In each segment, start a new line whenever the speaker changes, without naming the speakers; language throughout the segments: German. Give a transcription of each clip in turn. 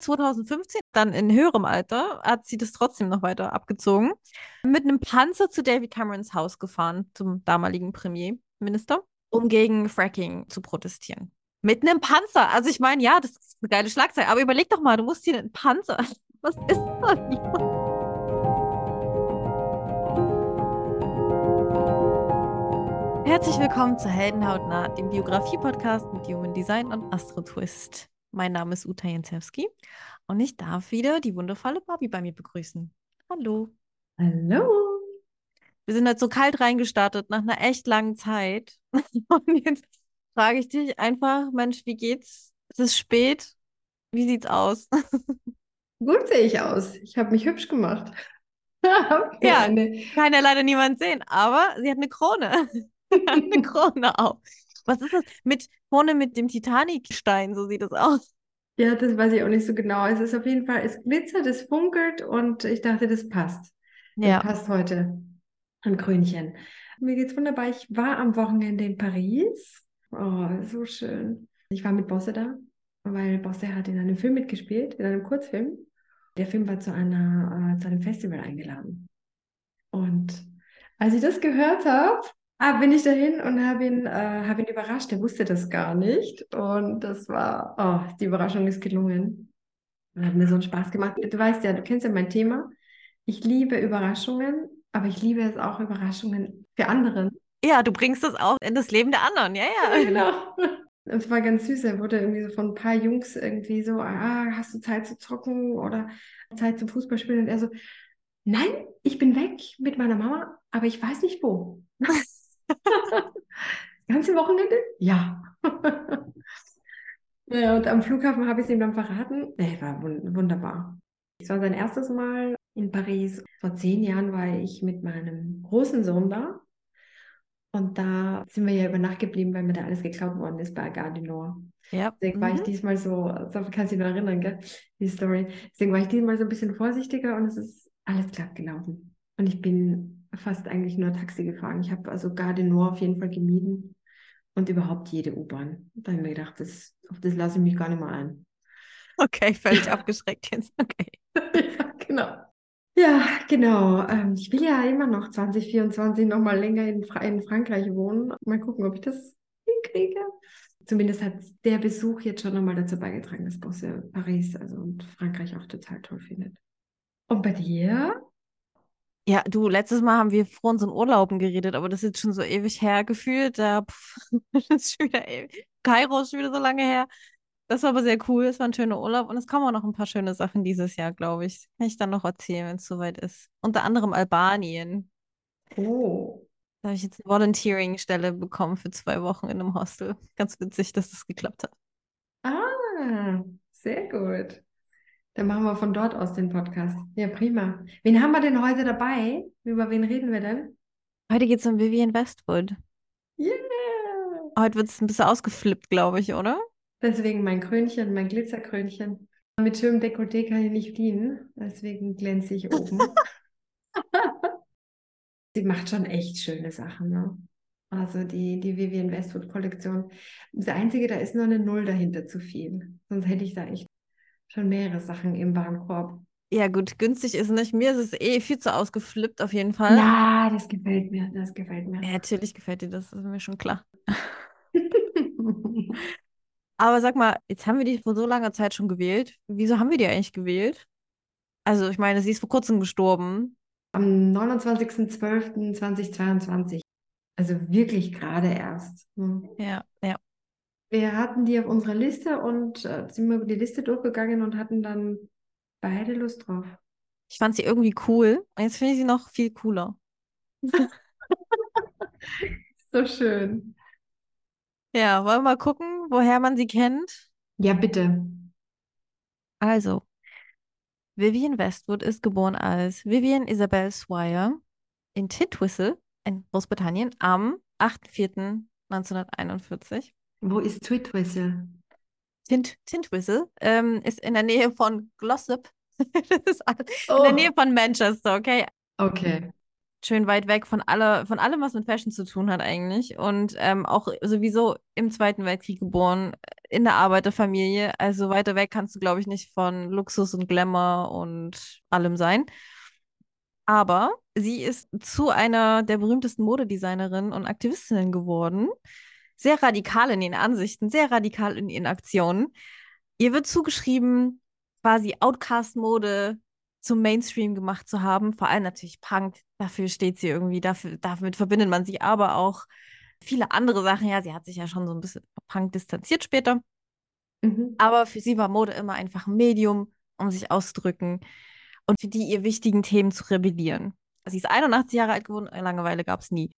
2015, dann in höherem Alter, hat sie das trotzdem noch weiter abgezogen, mit einem Panzer zu David Camerons Haus gefahren, zum damaligen Premierminister, um gegen Fracking zu protestieren. Mit einem Panzer. Also ich meine, ja, das ist eine geile Schlagzeile. Aber überleg doch mal, du musst hier einen Panzer. Was ist das? Herzlich willkommen zu Heldenhautnah, dem Biografie-Podcast mit Human Design und Astro Twist. Mein Name ist Uta Jensewski und ich darf wieder die wundervolle Barbie bei mir begrüßen. Hallo.
Hallo.
Wir sind heute so kalt reingestartet nach einer echt langen Zeit. Und jetzt frage ich dich einfach, Mensch, wie geht's? Es ist spät. Wie sieht's aus?
Gut sehe ich aus. Ich habe mich hübsch gemacht.
ja, kann ja leider niemand sehen, aber sie hat eine Krone. eine Krone auf. Was ist das? Mit Krone mit dem Titanicstein, so sieht es aus.
Ja, das weiß ich auch nicht so genau. Es ist auf jeden Fall, es glitzert, es funkelt und ich dachte, das passt. Ja. Das passt heute. Ein Krönchen. Mir geht's wunderbar. Ich war am Wochenende in Paris Oh, so schön. Ich war mit Bosse da, weil Bosse hat in einem Film mitgespielt, in einem Kurzfilm. Der Film war zu, einer, äh, zu einem Festival eingeladen. Und als ich das gehört habe, ah, bin ich dahin und habe ihn, äh, hab ihn überrascht. Er wusste das gar nicht. Und das war, oh, die Überraschung ist gelungen. Und hat mir so einen Spaß gemacht. Du weißt ja, du kennst ja mein Thema. Ich liebe Überraschungen, aber ich liebe es auch, Überraschungen für anderen.
Ja, du bringst das auch in das Leben der anderen. Ja, ja.
Genau. Das war ganz süß. Er wurde irgendwie so von ein paar Jungs irgendwie so, ah, hast du Zeit zu zocken oder Zeit zum Fußballspielen? Und er so, nein, ich bin weg mit meiner Mama, aber ich weiß nicht wo. ganze Wochenende? Ja. ja. Und am Flughafen habe ich es ihm dann verraten. Er war wunderbar. Es war sein erstes Mal in Paris. Vor zehn Jahren war ich mit meinem großen Sohn da. Und da sind wir ja über Nacht geblieben, weil mir da alles geklaut worden ist bei Gardinor. Ja. Deswegen mhm. war ich mhm. diesmal so, so kannst du dich noch erinnern, gell? Die Story. Deswegen war ich diesmal so ein bisschen vorsichtiger und es ist alles glatt gelaufen. Und ich bin fast eigentlich nur Taxi gefahren. Ich habe also Gardinor auf jeden Fall gemieden und überhaupt jede U-Bahn. Da habe ich mir gedacht, das, auf das lasse ich mich gar nicht mal ein.
Okay, völlig abgeschreckt jetzt. Okay.
ja, genau. Ja, genau. Ähm, ich will ja immer noch 2024 noch mal länger in, Fra in Frankreich wohnen. Mal gucken, ob ich das hinkriege. Zumindest hat der Besuch jetzt schon nochmal dazu beigetragen, dass Bosse Paris also und Frankreich auch total toll findet. Und bei dir?
Ja, du, letztes Mal haben wir vor unseren Urlauben geredet, aber das ist jetzt schon so ewig her gefühlt. Da, pff, das ist schon wieder ewig. Kairo ist schon wieder so lange her. Das war aber sehr cool. Es war ein schöner Urlaub und es kommen auch noch ein paar schöne Sachen dieses Jahr, glaube ich. Kann ich dann noch erzählen, wenn es soweit ist. Unter anderem Albanien.
Oh.
Da habe ich jetzt eine Volunteering-Stelle bekommen für zwei Wochen in einem Hostel. Ganz witzig, dass das geklappt hat.
Ah, sehr gut. Dann machen wir von dort aus den Podcast. Ja, prima. Wen haben wir denn heute dabei? Über wen reden wir denn?
Heute geht es um Vivian Westwood.
Yeah!
Heute wird es ein bisschen ausgeflippt, glaube ich, oder?
Deswegen mein Krönchen, mein Glitzerkrönchen. Mit schönem Dekolleté kann ich nicht dienen, deswegen glänze ich oben. Sie macht schon echt schöne Sachen, ne? Also die, die Vivian Westwood Kollektion. Das Einzige, da ist nur eine Null dahinter zu viel. Sonst hätte ich da echt schon mehrere Sachen im Warenkorb.
Ja, gut, günstig ist nicht. Mir ist es eh viel zu ausgeflippt, auf jeden Fall.
Ja, das gefällt mir, das gefällt mir.
Ja, natürlich gefällt dir das, ist mir schon klar. Aber sag mal, jetzt haben wir die vor so langer Zeit schon gewählt. Wieso haben wir die eigentlich gewählt? Also, ich meine, sie ist vor kurzem gestorben.
Am 29.12.2022. Also wirklich gerade erst.
Hm. Ja, ja.
Wir hatten die auf unserer Liste und äh, sind über die Liste durchgegangen und hatten dann beide Lust drauf.
Ich fand sie irgendwie cool und jetzt finde ich sie noch viel cooler.
so schön.
Ja, wollen wir mal gucken, woher man sie kennt?
Ja, bitte.
Also, Vivian Westwood ist geboren als Vivian Isabel Swire in Tintwistle in Großbritannien am 8.4.1941.
Wo ist Tintwistle?
Tint, Tintwistle ähm, ist in der Nähe von Glossop. oh. in der oh. Nähe von Manchester, okay?
Okay.
schön weit weg von, alle, von allem, was mit Fashion zu tun hat eigentlich. Und ähm, auch sowieso im Zweiten Weltkrieg geboren, in der Arbeiterfamilie. Also weiter weg kannst du, glaube ich, nicht von Luxus und Glamour und allem sein. Aber sie ist zu einer der berühmtesten Modedesignerinnen und Aktivistinnen geworden. Sehr radikal in ihren Ansichten, sehr radikal in ihren Aktionen. Ihr wird zugeschrieben, quasi Outcast-Mode zum Mainstream gemacht zu haben. Vor allem natürlich Punk, dafür steht sie irgendwie, dafür, damit verbindet man sie, aber auch viele andere Sachen. Ja, sie hat sich ja schon so ein bisschen Punk distanziert später. Mhm. Aber für sie war Mode immer einfach ein Medium, um sich auszudrücken und für die ihr wichtigen Themen zu rebellieren. Sie ist 81 Jahre alt geworden, Langeweile gab es nie.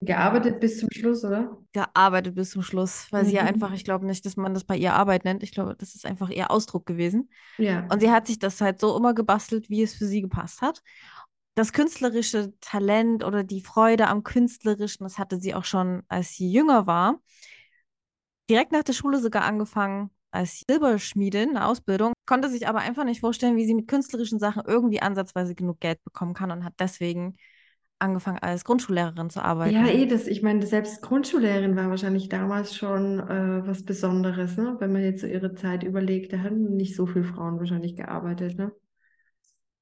Gearbeitet bis zum Schluss, oder?
Gearbeitet bis zum Schluss, weil mhm. sie ja mhm. einfach, ich glaube nicht, dass man das bei ihr Arbeit nennt. Ich glaube, das ist einfach ihr Ausdruck gewesen. Ja. Und sie hat sich das halt so immer gebastelt, wie es für sie gepasst hat. Das künstlerische Talent oder die Freude am Künstlerischen, das hatte sie auch schon, als sie jünger war. Direkt nach der Schule sogar angefangen als Silberschmiedin, eine Ausbildung, konnte sich aber einfach nicht vorstellen, wie sie mit künstlerischen Sachen irgendwie ansatzweise genug Geld bekommen kann und hat deswegen angefangen als Grundschullehrerin zu arbeiten.
Ja, eh, das, ich meine, selbst Grundschullehrerin war wahrscheinlich damals schon äh, was Besonderes, ne? Wenn man jetzt so ihre Zeit überlegt, da haben nicht so viele Frauen wahrscheinlich gearbeitet, ne?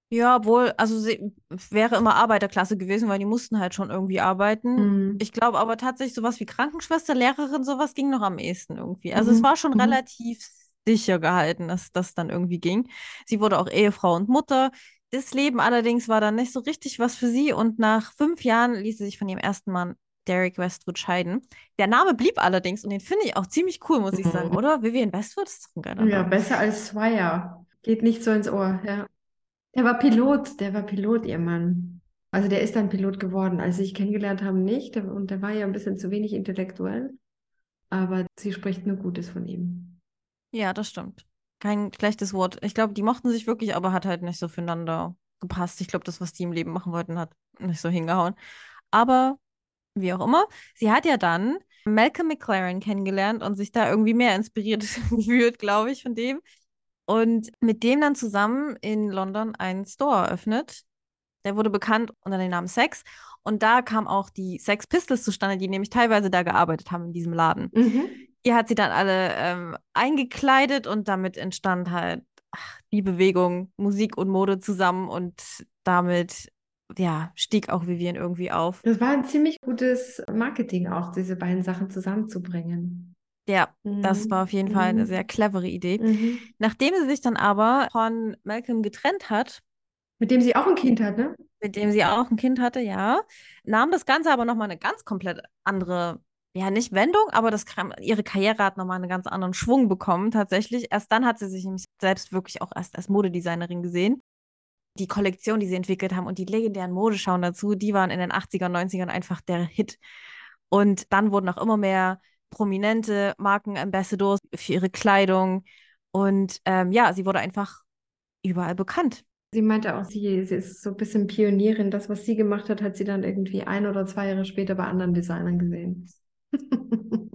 Ja, obwohl, also sie wäre immer Arbeiterklasse gewesen, weil die mussten halt schon irgendwie arbeiten. Mhm. Ich glaube aber tatsächlich, sowas wie Krankenschwester, Lehrerin, sowas ging noch am ehesten irgendwie. Also mhm. es war schon mhm. relativ sicher gehalten, dass das dann irgendwie ging. Sie wurde auch Ehefrau und Mutter. Das Leben allerdings war dann nicht so richtig was für sie und nach fünf Jahren ließ sie sich von ihrem ersten Mann Derek Westwood scheiden. Der Name blieb allerdings und den finde ich auch ziemlich cool, muss ich sagen, mhm. oder? Vivian Westwood ist doch ein
geiler Ja, Name. besser als Swire. Geht nicht so ins Ohr, ja. Der war Pilot, der war Pilot, ihr Mann. Also der ist dann Pilot geworden. Als sie sich kennengelernt haben, nicht. Und der war ja ein bisschen zu wenig intellektuell. Aber sie spricht nur Gutes von ihm.
Ja, das stimmt kein schlechtes Wort. Ich glaube, die mochten sich wirklich, aber hat halt nicht so füreinander gepasst. Ich glaube, das, was die im Leben machen wollten, hat nicht so hingehauen. Aber wie auch immer, sie hat ja dann Malcolm McLaren kennengelernt und sich da irgendwie mehr inspiriert gefühlt, glaube ich, von dem. Und mit dem dann zusammen in London einen Store eröffnet. Der wurde bekannt unter dem Namen Sex. Und da kam auch die Sex Pistols zustande, die nämlich teilweise da gearbeitet haben in diesem Laden. Mhm ihr hat sie dann alle ähm, eingekleidet und damit entstand halt ach, die Bewegung Musik und Mode zusammen und damit ja, stieg auch Vivian irgendwie auf.
Das war ein ziemlich gutes Marketing auch, diese beiden Sachen zusammenzubringen.
Ja, mhm. das war auf jeden. Fall eine mhm. sehr clevere Idee. Mhm. Nachdem sie sich dann aber von Malcolm getrennt hat,
mit dem sie auch ein Kind hat, ne?
Mit dem sie auch ein Kind hatte, ja. Nahm das Ganze aber nochmal eine ganz komplett andere ja, nicht Wendung, aber das, ihre Karriere hat nochmal einen ganz anderen Schwung bekommen, tatsächlich. Erst dann hat sie sich nämlich selbst wirklich auch erst als Modedesignerin gesehen. Die Kollektion, die sie entwickelt haben und die legendären Modeschauen dazu, die waren in den 80er, 90ern einfach der Hit. Und dann wurden auch immer mehr prominente Markenambassadors für ihre Kleidung. Und ähm, ja, sie wurde einfach überall bekannt.
Sie meinte auch, sie, sie ist so ein bisschen Pionierin. Das, was sie gemacht hat, hat sie dann irgendwie ein oder zwei Jahre später bei anderen Designern gesehen.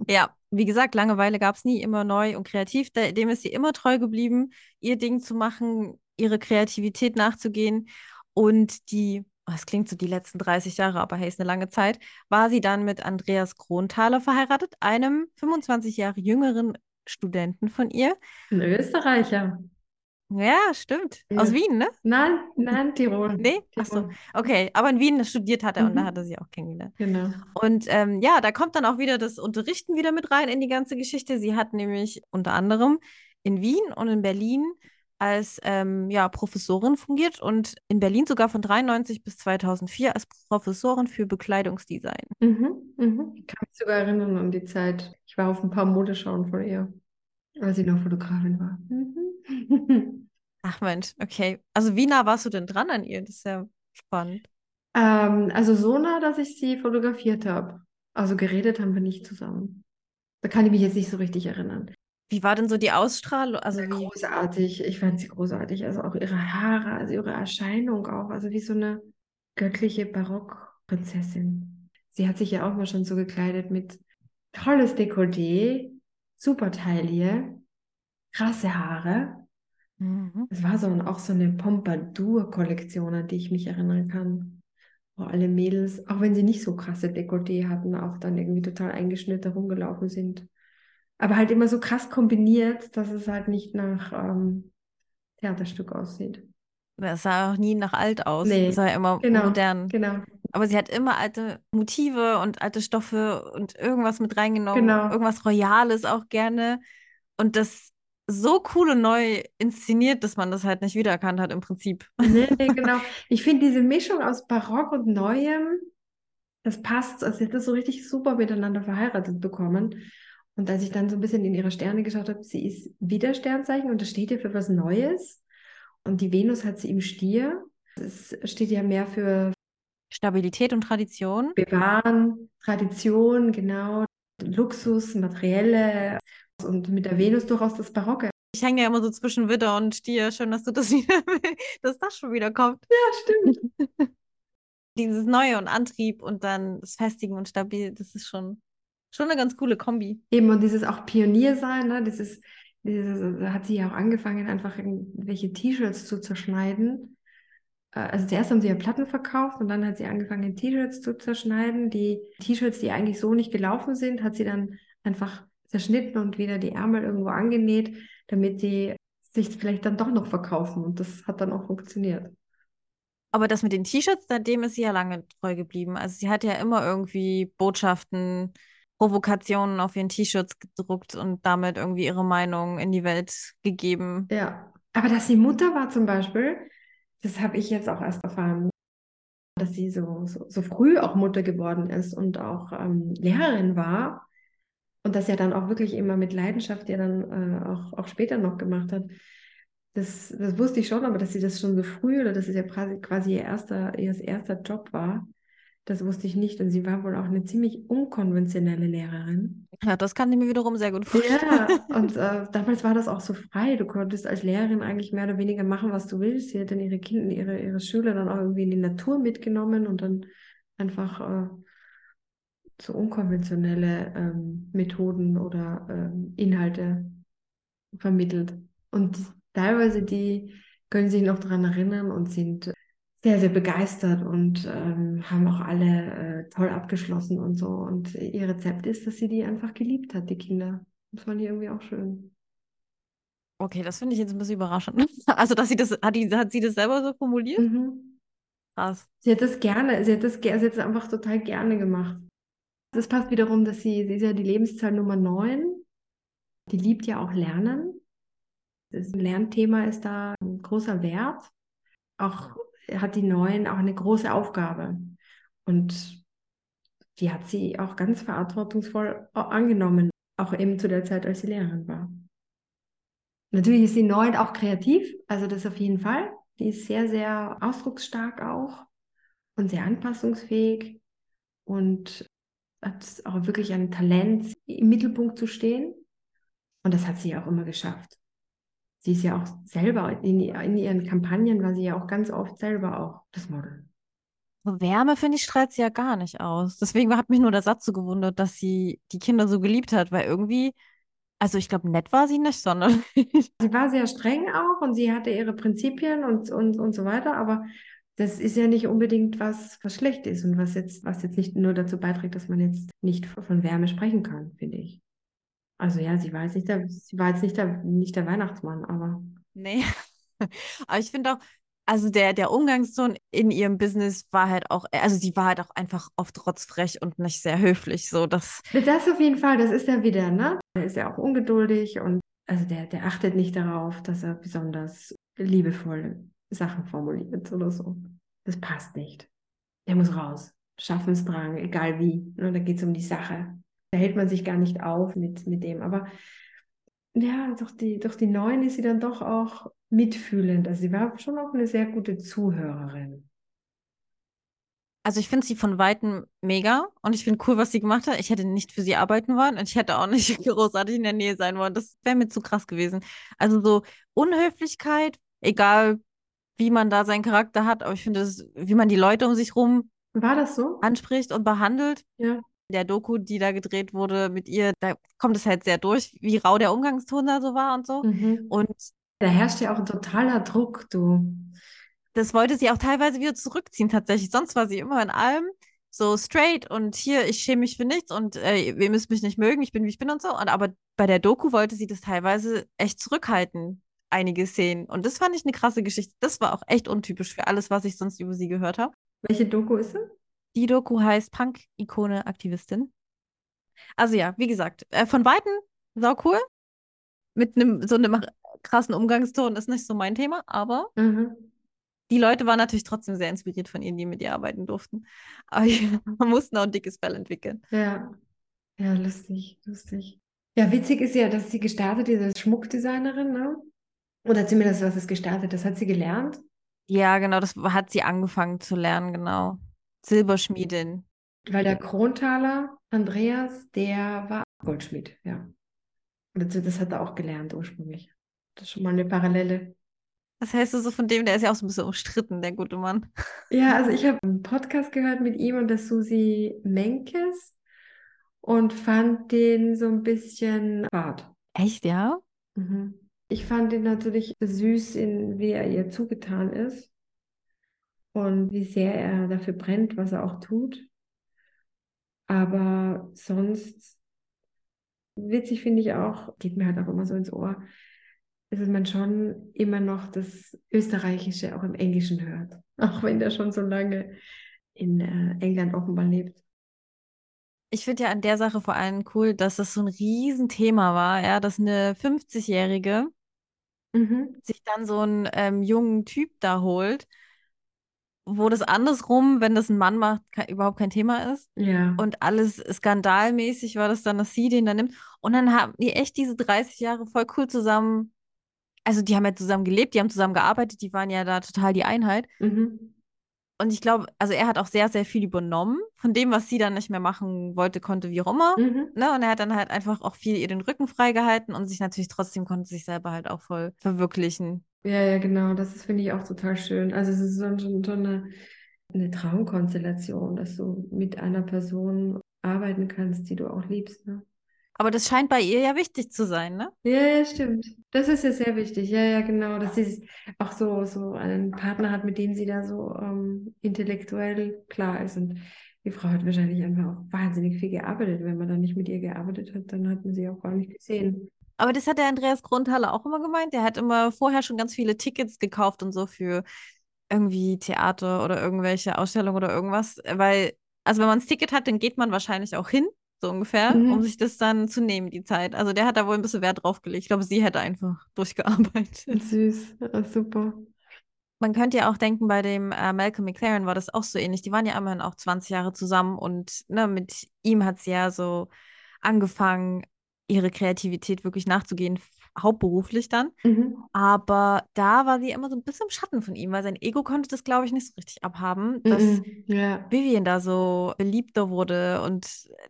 Ja, wie gesagt, Langeweile gab es nie, immer neu und kreativ. Dem ist sie immer treu geblieben, ihr Ding zu machen, ihre Kreativität nachzugehen. Und die, oh, es klingt so die letzten 30 Jahre, aber hey, ist eine lange Zeit, war sie dann mit Andreas Kronthaler verheiratet, einem 25 Jahre jüngeren Studenten von ihr.
Ein Österreicher.
Ja, stimmt. Ja. Aus Wien, ne?
Nein, nein, Tirol.
Nee? Achso, okay. Aber in Wien studiert hat er mhm. und da mhm. hat er sie auch kennengelernt. Genau. Und ähm, ja, da kommt dann auch wieder das Unterrichten wieder mit rein in die ganze Geschichte. Sie hat nämlich unter anderem in Wien und in Berlin als ähm, ja, Professorin fungiert und in Berlin sogar von 93 bis 2004 als Professorin für Bekleidungsdesign.
Mhm, mhm. Ich kann mich sogar erinnern an die Zeit. Ich war auf ein paar Modeschauen von ihr, als sie noch Fotografin war. Mhm.
Ach Mensch, okay. Also wie nah warst du denn dran an ihr? Das ist ja spannend.
Ähm, also so nah, dass ich sie fotografiert habe. Also geredet haben wir nicht zusammen. Da kann ich mich jetzt nicht so richtig erinnern.
Wie war denn so die Ausstrahlung?
Also ja. Großartig. Ich fand sie großartig. Also auch ihre Haare, also ihre Erscheinung auch. Also wie so eine göttliche Barockprinzessin. Sie hat sich ja auch mal schon so gekleidet mit tolles Dekolleté, super Taille, krasse Haare. Mhm. Es war so auch so eine Pompadour-Kollektion, an die ich mich erinnern kann. wo alle Mädels, auch wenn sie nicht so krasse Dekolleté hatten, auch dann irgendwie total eingeschnitten rumgelaufen sind. Aber halt immer so krass kombiniert, dass es halt nicht nach ähm, Theaterstück aussieht.
Es sah auch nie nach alt aus. Nee, es sah immer genau, modern.
Genau.
Aber sie hat immer alte Motive und alte Stoffe und irgendwas mit reingenommen. Genau. Irgendwas Royales auch gerne. Und das so cool und neu inszeniert, dass man das halt nicht wiedererkannt hat im Prinzip.
Nee, nee genau. Ich finde diese Mischung aus Barock und Neuem, das passt. Also sie hat das so richtig super miteinander verheiratet bekommen. Und als ich dann so ein bisschen in ihre Sterne geschaut habe, sie ist wieder Sternzeichen und das steht ja für was Neues. Und die Venus hat sie im Stier. Es steht ja mehr für
Stabilität und Tradition.
Bewahren, Tradition, genau. Luxus, materielle und mit der Venus durchaus das Barocke.
Ich hänge ja immer so zwischen Widder und Stier. Schön, dass du das wieder, dass das schon wieder kommt.
Ja, stimmt.
Dieses Neue und Antrieb und dann das Festigen und Stabil, das ist schon, schon eine ganz coole Kombi.
Eben, und dieses auch Pionier sein, ne? dieses, dieses, da hat sie ja auch angefangen, einfach irgendwelche T-Shirts zu zerschneiden. Äh, also zuerst haben sie ja Platten verkauft und dann hat sie angefangen, T-Shirts zu zerschneiden. Die T-Shirts, die eigentlich so nicht gelaufen sind, hat sie dann einfach zerschnitten und wieder die Ärmel irgendwo angenäht, damit sie sich vielleicht dann doch noch verkaufen. Und das hat dann auch funktioniert.
Aber das mit den T-Shirts, dem ist sie ja lange treu geblieben. Also sie hat ja immer irgendwie Botschaften, Provokationen auf ihren T-Shirts gedruckt und damit irgendwie ihre Meinung in die Welt gegeben.
Ja, aber dass sie Mutter war zum Beispiel, das habe ich jetzt auch erst erfahren, dass sie so, so, so früh auch Mutter geworden ist und auch ähm, Lehrerin war und das ja dann auch wirklich immer mit Leidenschaft ja dann äh, auch, auch später noch gemacht hat. Das, das wusste ich schon, aber dass sie das schon so früh oder dass es ja quasi ihr erster, ihr erster Job war, das wusste ich nicht. Und sie war wohl auch eine ziemlich unkonventionelle Lehrerin.
Ja, das kann ich mir wiederum sehr gut vorstellen.
Ja, und äh, damals war das auch so frei. Du konntest als Lehrerin eigentlich mehr oder weniger machen, was du willst. Sie hat dann ihre Kinder, ihre, ihre Schüler dann auch irgendwie in die Natur mitgenommen und dann einfach äh, so unkonventionelle ähm, Methoden oder ähm, Inhalte vermittelt. Und teilweise die können sich noch daran erinnern und sind sehr, sehr begeistert und ähm, haben auch alle äh, toll abgeschlossen und so. Und ihr Rezept ist, dass sie die einfach geliebt hat, die Kinder. Das fand ich irgendwie auch schön.
Okay, das finde ich jetzt ein bisschen überraschend. Also, dass sie das, hat, die, hat sie das selber so formuliert?
Mhm. Krass. Sie hat das gerne, sie hat das, sie hat das einfach total gerne gemacht. Das passt wiederum, dass sie, sie ist ja die Lebenszahl Nummer 9. Die liebt ja auch Lernen. Das Lernthema ist da ein großer Wert. Auch hat die 9 auch eine große Aufgabe. Und die hat sie auch ganz verantwortungsvoll angenommen, auch eben zu der Zeit, als sie Lehrerin war. Natürlich ist die 9 auch kreativ, also das auf jeden Fall. Die ist sehr, sehr ausdrucksstark auch und sehr anpassungsfähig und hat auch wirklich ein Talent, im Mittelpunkt zu stehen. Und das hat sie auch immer geschafft. Sie ist ja auch selber, in, in ihren Kampagnen war sie ja auch ganz oft selber auch das Model.
Wärme, finde ich, strahlt sie ja gar nicht aus. Deswegen hat mich nur der Satz so gewundert, dass sie die Kinder so geliebt hat, weil irgendwie, also ich glaube, nett war sie nicht, sondern.
sie war sehr streng auch und sie hatte ihre Prinzipien und, und, und so weiter, aber das ist ja nicht unbedingt was, was schlecht ist und was jetzt, was jetzt nicht nur dazu beiträgt, dass man jetzt nicht von Wärme sprechen kann, finde ich. Also ja, sie war jetzt nicht der, sie war jetzt nicht der, nicht der Weihnachtsmann, aber.
Nee. aber ich finde auch, also der, der Umgangston in ihrem Business war halt auch, also sie war halt auch einfach oft rotzfrech und nicht sehr höflich. So, das,
das auf jeden Fall, das ist er wieder, ne? Er ist ja auch ungeduldig und also der, der achtet nicht darauf, dass er besonders liebevoll Sachen formuliert oder so. Das passt nicht. Der muss raus. Schaffensdrang, egal wie. Ne, da geht es um die Sache. Da hält man sich gar nicht auf mit, mit dem. Aber ja, durch die, durch die Neuen ist sie dann doch auch mitfühlend. Also sie war schon auch eine sehr gute Zuhörerin.
Also ich finde sie von Weitem mega und ich finde cool, was sie gemacht hat. Ich hätte nicht für sie arbeiten wollen und ich hätte auch nicht großartig in der Nähe sein wollen. Das wäre mir zu krass gewesen. Also so Unhöflichkeit, egal wie man da seinen Charakter hat, aber ich finde, wie man die Leute um sich rum
war das so?
anspricht und behandelt.
Ja.
Der Doku, die da gedreht wurde mit ihr, da kommt es halt sehr durch, wie rau der Umgangston da so war und so.
Mhm. Und da herrscht ja auch ein totaler Druck, du.
das wollte sie auch teilweise wieder zurückziehen, tatsächlich. Sonst war sie immer in allem so straight und hier, ich schäme mich für nichts und äh, ihr müsst mich nicht mögen, ich bin wie ich bin und so. Und aber bei der Doku wollte sie das teilweise echt zurückhalten, einige Szenen. Und das fand ich eine krasse Geschichte. Das war auch echt untypisch für alles, was ich sonst über sie gehört habe.
Welche Doku ist es?
Die Doku heißt Punk-Ikone Aktivistin. Also ja, wie gesagt, äh, von Weitem sau cool. Mit einem so einem krassen Umgangston ist nicht so mein Thema, aber mhm. die Leute waren natürlich trotzdem sehr inspiriert von ihnen, die mit ihr arbeiten durften. Aber ja, man musste auch ein dickes Fell entwickeln.
Ja. Ja, lustig, lustig. Ja, witzig ist ja, dass sie gestartet ist als Schmuckdesignerin, ne? Oder zumindest was ist gestartet, das hat sie gelernt.
Ja, genau, das hat sie angefangen zu lernen, genau. Silberschmiedin.
Weil der Krontaler, Andreas, der war Goldschmied, ja. Das, hat er auch gelernt ursprünglich. Das ist schon mal eine Parallele.
Was hältst du so von dem? Der ist ja auch so ein bisschen umstritten, der gute Mann.
Ja, also ich habe einen Podcast gehört mit ihm und der Susi Menkes und fand den so ein bisschen fad.
Echt, ja?
Mhm. Ich fand ihn natürlich süß, in wie er ihr zugetan ist und wie sehr er dafür brennt, was er auch tut. Aber sonst witzig finde ich auch, geht mir halt auch immer so ins Ohr, dass man schon immer noch das Österreichische auch im Englischen hört. Auch wenn der schon so lange in äh, England offenbar lebt.
Ich finde ja an der Sache vor allem cool, dass das so ein Riesenthema war, ja, dass eine 50-Jährige mhm. sich dann so einen ähm, jungen Typ da holt, wo das andersrum, wenn das ein Mann macht, kein, überhaupt kein Thema ist.
Ja.
Und alles skandalmäßig war das dann, dass sie den dann nimmt. Und dann haben die echt diese 30 Jahre voll cool zusammen. Also die haben ja zusammen gelebt, die haben zusammen gearbeitet, die waren ja da total die Einheit. Mhm. Und ich glaube, also er hat auch sehr, sehr viel übernommen von dem, was sie dann nicht mehr machen wollte, konnte, wie auch immer. Mhm. Ne? Und er hat dann halt einfach auch viel ihr den Rücken freigehalten und sich natürlich trotzdem konnte sich selber halt auch voll verwirklichen.
Ja, ja, genau. Das finde ich auch total schön. Also es ist so, so, so eine, eine Traumkonstellation, dass du mit einer Person arbeiten kannst, die du auch liebst. Ne?
Aber das scheint bei ihr ja wichtig zu sein, ne?
Ja, ja, stimmt. Das ist ja sehr wichtig. Ja, ja, genau. Dass sie auch so, so einen Partner hat, mit dem sie da so ähm, intellektuell klar ist. Und die Frau hat wahrscheinlich einfach auch wahnsinnig viel gearbeitet. Wenn man dann nicht mit ihr gearbeitet hat, dann hat man sie auch gar nicht gesehen.
Aber das hat der Andreas Grundhalle auch immer gemeint. Der hat immer vorher schon ganz viele Tickets gekauft und so für irgendwie Theater oder irgendwelche Ausstellungen oder irgendwas. Weil, also wenn man das Ticket hat, dann geht man wahrscheinlich auch hin so ungefähr, mhm. um sich das dann zu nehmen, die Zeit. Also der hat da wohl ein bisschen Wert drauf gelegt. Ich glaube, sie hätte einfach durchgearbeitet.
Süß, ja, super.
Man könnte ja auch denken, bei dem äh, Malcolm McLaren war das auch so ähnlich. Die waren ja immerhin auch 20 Jahre zusammen und ne, mit ihm hat sie ja so angefangen, ihre Kreativität wirklich nachzugehen, hauptberuflich dann. Mhm. Aber da war sie immer so ein bisschen im Schatten von ihm, weil sein Ego konnte das, glaube ich, nicht so richtig abhaben, dass mhm. yeah. Vivian da so beliebter wurde. Und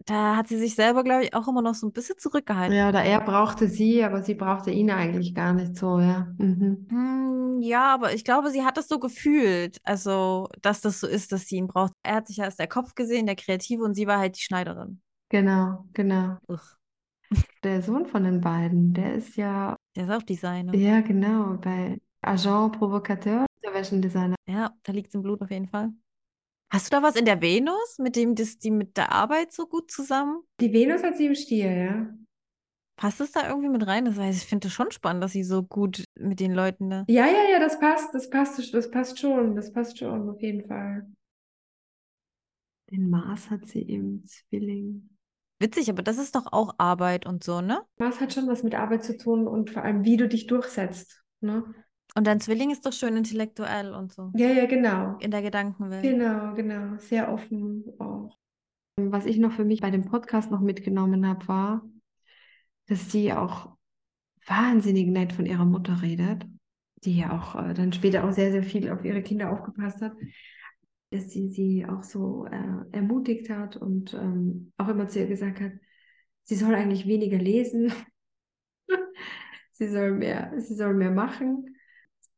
da hat sie sich selber, glaube ich, auch immer noch so ein bisschen zurückgehalten.
Ja, oder er brauchte sie, aber sie brauchte ihn eigentlich gar nicht so, ja.
Mhm. Hm, ja, aber ich glaube, sie hat das so gefühlt, also, dass das so ist, dass sie ihn braucht. Er hat sich ja als der Kopf gesehen, der Kreative, und sie war halt die Schneiderin.
Genau, genau. Ugh. Der Sohn von den beiden, der ist ja.
Der ist auch Designer.
Ja, genau, bei Agent Provocateur, der Wäschendesigner.
Ja, da liegt es im Blut auf jeden Fall. Hast du da was in der Venus, mit dem das, die mit der Arbeit so gut zusammen?
Die Venus hat sie im Stier, ja.
Passt es da irgendwie mit rein? Das heißt, ich finde es schon spannend, dass sie so gut mit den Leuten da.
Ja, ja, ja, das passt, das passt, das passt schon, das passt schon, auf jeden Fall. Den Mars hat sie im Zwilling.
Witzig, aber das ist doch auch Arbeit und so, ne?
Was hat schon was mit Arbeit zu tun und vor allem, wie du dich durchsetzt, ne?
Und dein Zwilling ist doch schön intellektuell und so.
Ja, ja, genau.
In der Gedankenwelt.
Genau, genau. Sehr offen auch. Was ich noch für mich bei dem Podcast noch mitgenommen habe, war, dass sie auch wahnsinnig nett von ihrer Mutter redet, die ja auch äh, dann später auch sehr, sehr viel auf ihre Kinder aufgepasst hat dass sie sie auch so äh, ermutigt hat und ähm, auch immer zu ihr gesagt hat, sie soll eigentlich weniger lesen, sie soll mehr, sie soll mehr machen.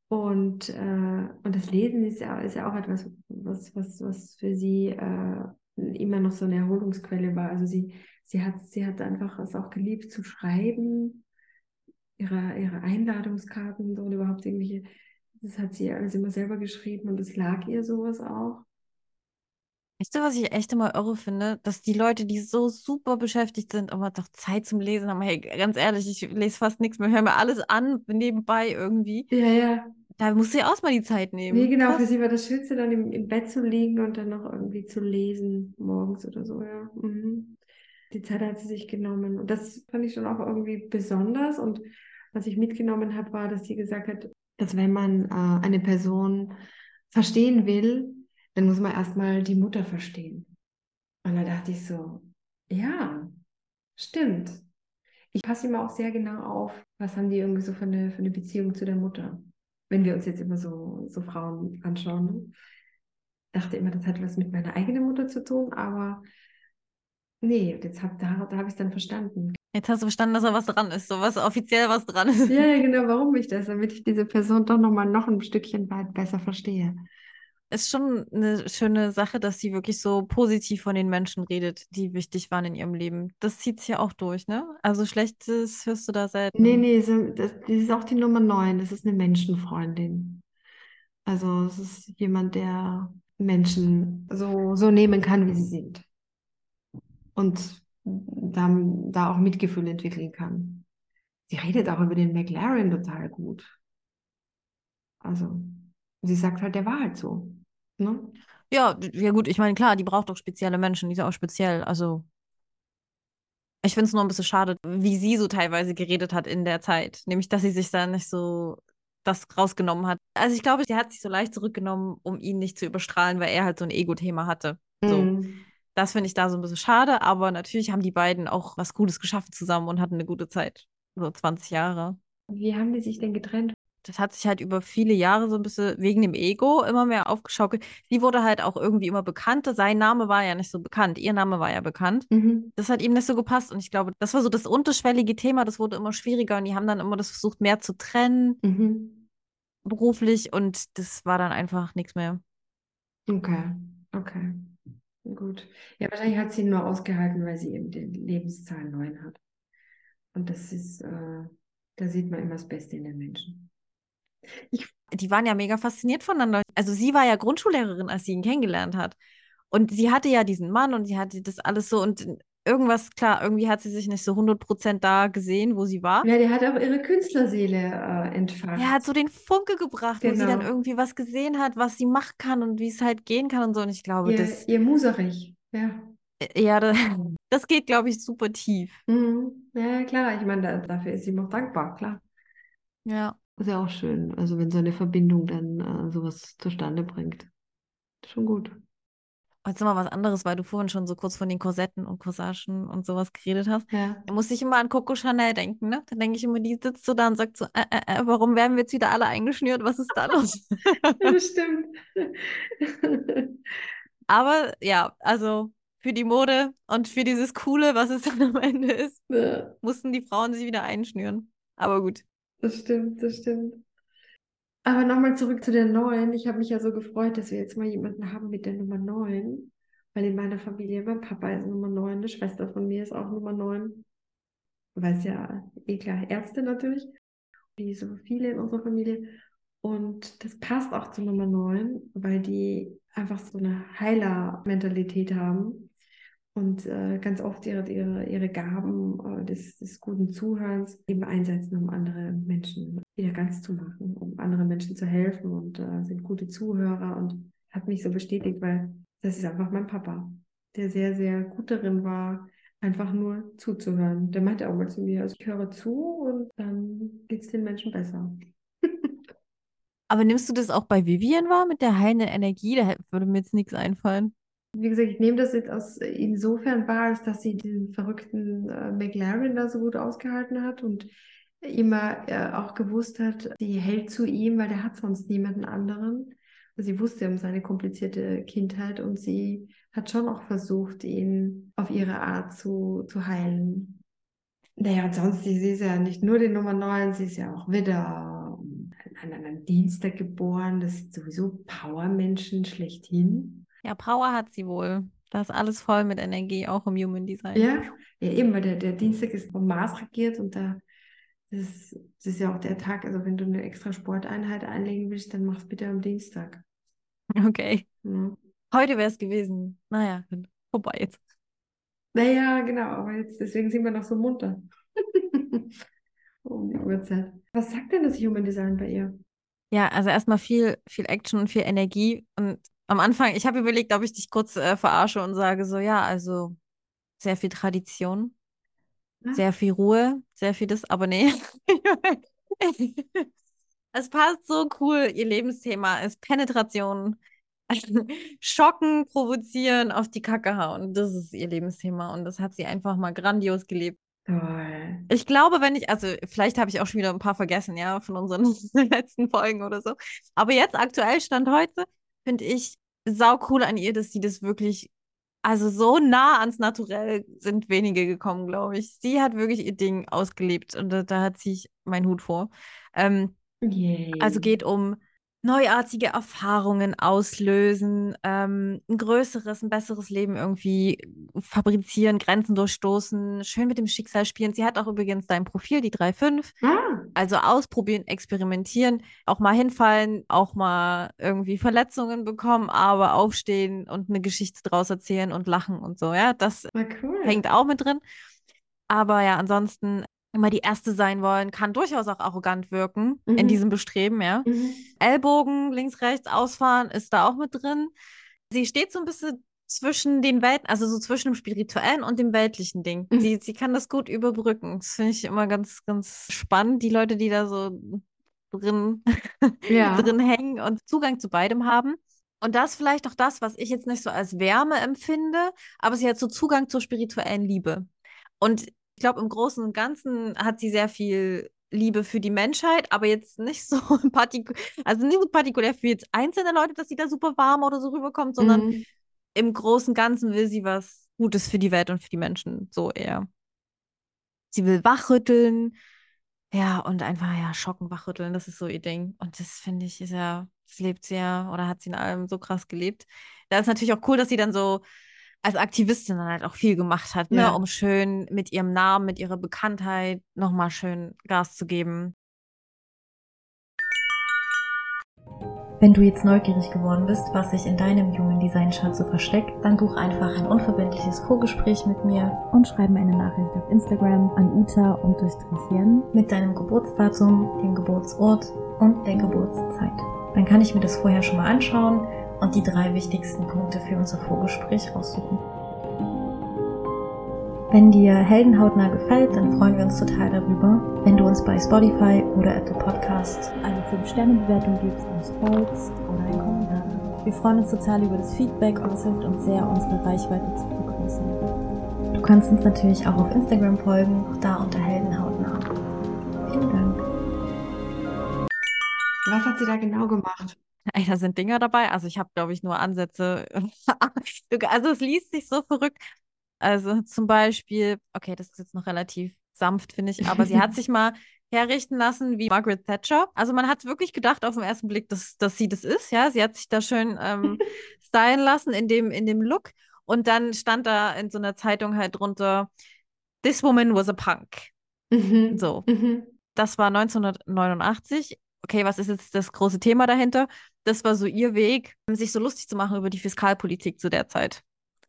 Und, äh, und das Lesen ist ja, ist ja auch etwas, was, was, was für sie äh, immer noch so eine Erholungsquelle war. Also sie, sie, hat, sie hat einfach es auch geliebt zu schreiben, ihre, ihre Einladungskarten und überhaupt irgendwelche Das hat sie alles immer selber geschrieben und es lag ihr sowas auch.
Weißt du, was ich echt immer irre finde? Dass die Leute, die so super beschäftigt sind, aber doch Zeit zum Lesen haben. Hey, ganz ehrlich, ich lese fast nichts mehr, höre mir alles an, nebenbei irgendwie.
Ja, ja.
Da musst du ja auch mal die Zeit nehmen.
Nee, genau, Krass. für sie war das Schönste, dann im, im, Bett zu liegen und dann noch irgendwie zu lesen, morgens oder so, ja. Mhm. Die Zeit hat sie sich genommen. Und das fand ich schon auch irgendwie besonders. Und was ich mitgenommen habe, war, dass sie gesagt hat, dass wenn man äh, eine Person verstehen will, dann muss man erstmal die Mutter verstehen. Und da dachte ich so, ja, stimmt. Ich passe immer auch sehr genau auf, was haben die irgendwie so für eine, für eine Beziehung zu der Mutter. Wenn wir uns jetzt immer so, so Frauen anschauen. Ne? Dachte immer, das hat was mit meiner eigenen Mutter zu tun, aber nee, jetzt hab, da, da habe ich es dann verstanden.
Jetzt hast du verstanden, dass da was dran ist, so was offiziell was dran ist.
Ja, ja, genau, warum ich das, damit ich diese Person doch nochmal noch ein Stückchen weit besser verstehe
ist schon eine schöne Sache, dass sie wirklich so positiv von den Menschen redet, die wichtig waren in ihrem Leben. Das zieht sich ja auch durch, ne? Also Schlechtes hörst du da selten.
Nee, nee, so, das, das ist auch die Nummer 9. Das ist eine Menschenfreundin. Also es ist jemand, der Menschen so, so nehmen kann, wie sie sind. Und da, da auch Mitgefühl entwickeln kann. Sie redet auch über den McLaren total gut. Also sie sagt halt, der war halt so. Ne?
Ja, ja gut, ich meine, klar, die braucht auch spezielle Menschen, die sind auch speziell. Also ich finde es nur ein bisschen schade, wie sie so teilweise geredet hat in der Zeit. Nämlich, dass sie sich da nicht so das rausgenommen hat. Also ich glaube, sie hat sich so leicht zurückgenommen, um ihn nicht zu überstrahlen, weil er halt so ein Ego-Thema hatte. So. Mm. Das finde ich da so ein bisschen schade, aber natürlich haben die beiden auch was Gutes geschaffen zusammen und hatten eine gute Zeit. So 20 Jahre.
Wie haben die sich denn getrennt?
Das hat sich halt über viele Jahre so ein bisschen wegen dem Ego immer mehr aufgeschaukelt. Sie wurde halt auch irgendwie immer bekannter. Sein Name war ja nicht so bekannt. Ihr Name war ja bekannt. Mhm. Das hat ihm nicht so gepasst. Und ich glaube, das war so das unterschwellige Thema. Das wurde immer schwieriger. Und die haben dann immer das versucht, mehr zu trennen. Mhm. Beruflich. Und das war dann einfach nichts mehr.
Okay. Okay. Gut. Ja, wahrscheinlich hat sie ihn nur ausgehalten, weil sie eben die Lebenszahl 9 hat. Und das ist, äh, da sieht man immer das Beste in den Menschen.
Ich, die waren ja mega fasziniert voneinander. Also sie war ja Grundschullehrerin, als sie ihn kennengelernt hat. Und sie hatte ja diesen Mann und sie hatte das alles so und irgendwas, klar, irgendwie hat sie sich nicht so 100% da gesehen, wo sie war.
Ja, der hat auch ihre Künstlerseele äh, entfacht.
Er hat so den Funke gebracht, genau. wo sie dann genau. irgendwie was gesehen hat, was sie machen kann und wie es halt gehen kann und so. Und ich glaube,
ihr,
das...
Ihr Muserich, ja.
Äh, ja, das, das geht, glaube ich, super tief.
Mhm. Ja, klar. Ich meine, da, dafür ist sie noch dankbar, klar.
Ja.
Ist ja auch schön, also wenn so eine Verbindung dann äh, sowas zustande bringt. Schon gut.
Jetzt mal was anderes, weil du vorhin schon so kurz von den Korsetten und Corsagen und sowas geredet hast.
Ja.
Da muss ich immer an Coco Chanel denken, ne? Da denke ich immer, die sitzt so da und sagt so, äh, äh, äh warum werden wir jetzt wieder alle eingeschnürt? Was ist da los?
das stimmt.
Aber ja, also für die Mode und für dieses Coole, was es dann am Ende ist, ja. mussten die Frauen sich wieder einschnüren. Aber gut.
Das stimmt, das stimmt. Aber nochmal zurück zu der 9. Ich habe mich ja so gefreut, dass wir jetzt mal jemanden haben mit der Nummer 9. Weil in meiner Familie, mein Papa ist Nummer 9, eine Schwester von mir ist auch Nummer 9. Weil es ja eh klar, Ärzte natürlich. Wie so viele in unserer Familie. Und das passt auch zu Nummer 9, weil die einfach so eine Heiler-Mentalität haben und äh, ganz oft ihre, ihre, ihre Gaben äh, des, des guten Zuhörens eben einsetzen, um andere Menschen wieder ganz zu machen, um anderen Menschen zu helfen und äh, sind gute Zuhörer und hat mich so bestätigt, weil das ist einfach mein Papa, der sehr, sehr gut darin war, einfach nur zuzuhören. Der meinte auch mal zu mir, also ich höre zu und dann geht es den Menschen besser.
Aber nimmst du das auch bei Vivian wahr mit der heilenden Energie? Da würde mir jetzt nichts einfallen.
Wie gesagt, ich nehme das jetzt aus insofern wahr, als dass sie den verrückten äh, McLaren da so gut ausgehalten hat und immer äh, auch gewusst hat, sie hält zu ihm, weil der hat sonst niemanden anderen. Sie wusste um seine komplizierte Kindheit und sie hat schon auch versucht, ihn auf ihre Art zu, zu heilen. Naja, und sonst, sie ist ja nicht nur die Nummer 9, sie ist ja auch Widder, an einem Dienstag geboren, das sind sowieso Powermenschen schlechthin.
Ja, Power hat sie wohl. Da ist alles voll mit Energie, auch im Human Design.
Ja, ja eben, weil der, der Dienstag ist vom Mars regiert und da Das ist, das ist ja auch der Tag, also wenn du eine extra Sporteinheit einlegen willst, dann mach's bitte am Dienstag.
Okay. Ja. Heute wäre es gewesen. Naja, vorbei jetzt.
Naja, genau, aber jetzt, deswegen sind wir noch so munter. um die Uhrzeit. Was sagt denn das Human Design bei ihr?
Ja, also erstmal viel, viel Action und viel Energie. Und am Anfang, ich habe überlegt, ob ich dich kurz äh, verarsche und sage so, ja, also sehr viel Tradition, ja. sehr viel Ruhe, sehr viel das, aber nee. es passt so cool. Ihr Lebensthema ist Penetration, schocken, provozieren, auf die Kacke hauen. Das ist ihr Lebensthema und das hat sie einfach mal grandios gelebt. Toll. Ich glaube, wenn ich, also vielleicht habe ich auch schon wieder ein paar vergessen, ja, von unseren letzten Folgen oder so. Aber jetzt aktuell Stand heute finde ich sau cool an ihr, dass sie das wirklich, also so nah ans Naturell sind wenige gekommen, glaube ich. Sie hat wirklich ihr Ding ausgelebt und da, da ziehe ich meinen Hut vor. Ähm, also geht um neuartige Erfahrungen auslösen, ähm, ein größeres, ein besseres Leben irgendwie fabrizieren, Grenzen durchstoßen, schön mit dem Schicksal spielen. Sie hat auch übrigens dein Profil, die 3.5. Ah. Also ausprobieren, experimentieren, auch mal hinfallen, auch mal irgendwie Verletzungen bekommen, aber aufstehen und eine Geschichte draus erzählen und lachen und so. Ja, das cool. hängt auch mit drin. Aber ja, ansonsten immer die Erste sein wollen, kann durchaus auch arrogant wirken mhm. in diesem Bestreben, ja. Mhm. Ellbogen links, rechts ausfahren ist da auch mit drin. Sie steht so ein bisschen zwischen den Welten, also so zwischen dem spirituellen und dem weltlichen Ding. Mhm. Sie, sie kann das gut überbrücken. Das finde ich immer ganz, ganz spannend, die Leute, die da so drin, ja. drin hängen und Zugang zu beidem haben. Und das vielleicht auch das, was ich jetzt nicht so als Wärme empfinde, aber sie hat so Zugang zur spirituellen Liebe. Und ich glaube, im Großen und Ganzen hat sie sehr viel Liebe für die Menschheit, aber jetzt nicht so partikulär, also nicht so partikulär für jetzt einzelne Leute, dass sie da super warm oder so rüberkommt, sondern mhm. im Großen und Ganzen will sie was Gutes für die Welt und für die Menschen, so eher. Sie will wachrütteln, ja, und einfach, ja, schocken, wachrütteln, das ist so ihr Ding. Und das finde ich, ist ja, das lebt sie ja, oder hat sie in allem so krass gelebt. Da ist natürlich auch cool, dass sie dann so als Aktivistin dann halt auch viel gemacht hat, ne? Ja. um schön mit ihrem Namen, mit ihrer Bekanntheit nochmal schön Gas zu geben.
Wenn du jetzt neugierig geworden bist, was sich in deinem jungen Design-Chart so versteckt, dann buch einfach ein unverbindliches Vorgespräch mit mir und schreib mir eine Nachricht auf Instagram an uta mit deinem Geburtsdatum, dem Geburtsort und der Geburtszeit. Dann kann ich mir das vorher schon mal anschauen und die drei wichtigsten Punkte für unser Vorgespräch raussuchen. Wenn dir Heldenhautnah gefällt, dann freuen wir uns total darüber, wenn du uns bei Spotify oder Apple Podcast eine 5-Sterne-Bewertung gibst, uns folgst oder einen Kommentar. Wir freuen uns total über das Feedback und es hilft uns sehr, unsere Reichweite zu vergrößern. Du kannst uns natürlich auch auf Instagram folgen, auch da unter Heldenhautnah. Vielen Dank.
Was hat sie da genau gemacht?
Ey, da sind Dinger dabei. Also ich habe, glaube ich, nur Ansätze. also es liest sich so verrückt. Also zum Beispiel, okay, das ist jetzt noch relativ sanft, finde ich, aber sie hat sich mal herrichten lassen wie Margaret Thatcher. Also man hat wirklich gedacht auf den ersten Blick, dass, dass sie das ist, ja. Sie hat sich da schön ähm, stylen lassen in dem, in dem Look. Und dann stand da in so einer Zeitung halt drunter, This woman was a punk. Mhm. So. Mhm. Das war 1989 okay, was ist jetzt das große Thema dahinter? Das war so ihr Weg, sich so lustig zu machen über die Fiskalpolitik zu der Zeit.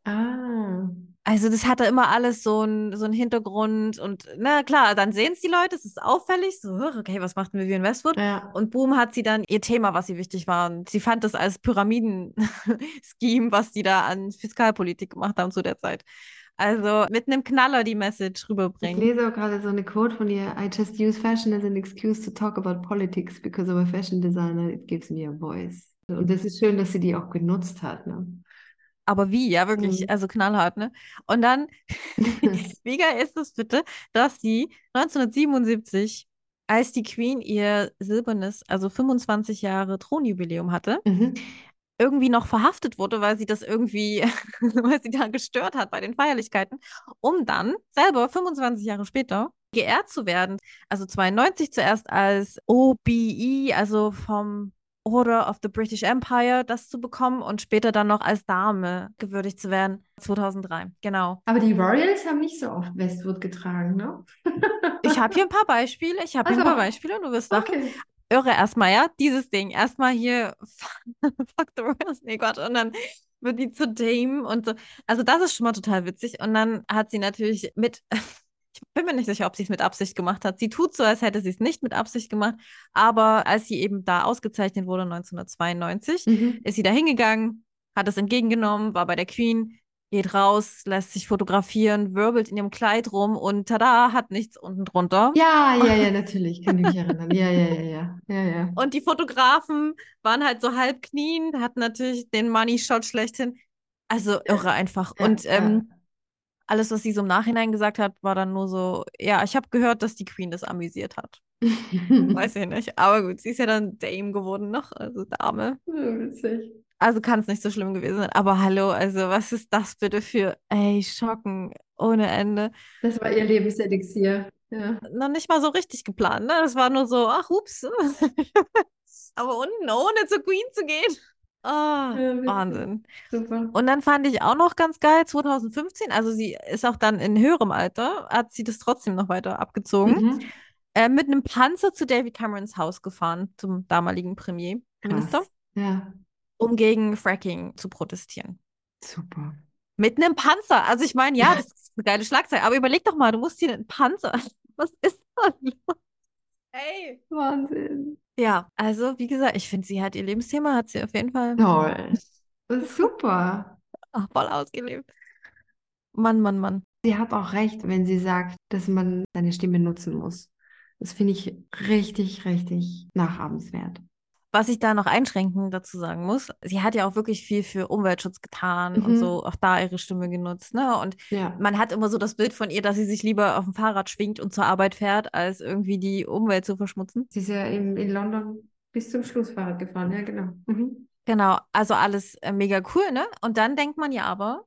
Ah. Also das hatte immer alles so einen so Hintergrund und na klar, dann sehen es die Leute, es ist auffällig, so, okay, was macht Vivian Westwood? Ja. Und boom, hat sie dann ihr Thema, was ihr wichtig war. Und sie fand das als Pyramiden-Scheme, was die da an Fiskalpolitik gemacht haben zu der Zeit. Also mit einem Knaller die Message rüberbringen.
Ich lese auch gerade so eine Quote von ihr. I just use fashion as an excuse to talk about politics because of a fashion designer. It gives me a voice. Und das ist schön, dass sie die auch genutzt hat. Ne?
Aber wie, ja, wirklich, mhm. also knallhart, ne? Und dann, wie geil ist es bitte, dass sie 1977, als die Queen ihr silbernes, also 25 Jahre Thronjubiläum hatte, mhm irgendwie noch verhaftet wurde, weil sie das irgendwie, weil sie da gestört hat bei den Feierlichkeiten, um dann selber 25 Jahre später geehrt zu werden. Also 92 zuerst als OBE, also vom Order of the British Empire das zu bekommen und später dann noch als Dame gewürdigt zu werden. 2003, genau.
Aber die Royals haben nicht so oft Westwood getragen, ne?
ich habe hier ein paar Beispiele. Ich habe also, hier ein paar Beispiele du wirst. Okay. Irre erstmal, ja, dieses Ding. Erstmal hier, fuck the Royals, nee Gott, und dann wird die zu Dame und so. Also das ist schon mal total witzig. Und dann hat sie natürlich mit ich bin mir nicht sicher, ob sie es mit Absicht gemacht hat. Sie tut so, als hätte sie es nicht mit Absicht gemacht. Aber als sie eben da ausgezeichnet wurde, 1992, mhm. ist sie da hingegangen, hat es entgegengenommen, war bei der Queen, geht raus, lässt sich fotografieren, wirbelt in ihrem Kleid rum und tada, hat nichts unten drunter.
Ja, ja, ja, natürlich, kann ich mich erinnern. Ja, ja, ja, ja, ja, ja.
Und die Fotografen waren halt so halb knien, hatten natürlich den Money Shot schlechthin. Also irre einfach. Ja, und ähm, alles, was sie so im Nachhinein gesagt hat, war dann nur so, ja, ich habe gehört, dass die Queen das amüsiert hat. Weiß ich nicht. Aber gut, sie ist ja dann Dame geworden noch, also Dame.
Ja, witzig.
Also kann es nicht so schlimm gewesen sein. Aber hallo, also was ist das bitte für, ey, Schocken ohne Ende.
Das war ihr Lebenselixier. Ja.
Noch nicht mal so richtig geplant, ne? Das war nur so, ach, ups. Aber unten ohne zur Queen zu gehen. Oh, ja, Wahnsinn. Super. Und dann fand ich auch noch ganz geil, 2015, also sie ist auch dann in höherem Alter, hat sie das trotzdem noch weiter abgezogen, mhm. äh, mit einem Panzer zu David Camerons Haus gefahren, zum damaligen Premierminister,
ja.
Um gegen Fracking zu protestieren.
Super.
Mit einem Panzer. Also ich meine, ja, das ist eine geile Schlagzeile, aber überleg doch mal, du musst hier einen Panzer. Was ist da los?
Ey. Wahnsinn.
Ja, also wie gesagt, ich finde, sie hat ihr Lebensthema, hat sie auf jeden Fall
Toll. Das ist super.
Ach, voll ausgelebt. Mann, Mann, Mann.
Sie hat auch recht, wenn sie sagt, dass man seine Stimme nutzen muss. Das finde ich richtig, richtig nachahmenswert.
Was ich da noch einschränkend dazu sagen muss, sie hat ja auch wirklich viel für Umweltschutz getan mhm. und so auch da ihre Stimme genutzt. Ne? Und ja. man hat immer so das Bild von ihr, dass sie sich lieber auf dem Fahrrad schwingt und zur Arbeit fährt, als irgendwie die Umwelt zu verschmutzen.
Sie ist ja in, in London bis zum Schluss Fahrrad gefahren, ja, genau. Mhm.
Genau, also alles äh, mega cool, ne? Und dann denkt man ja aber,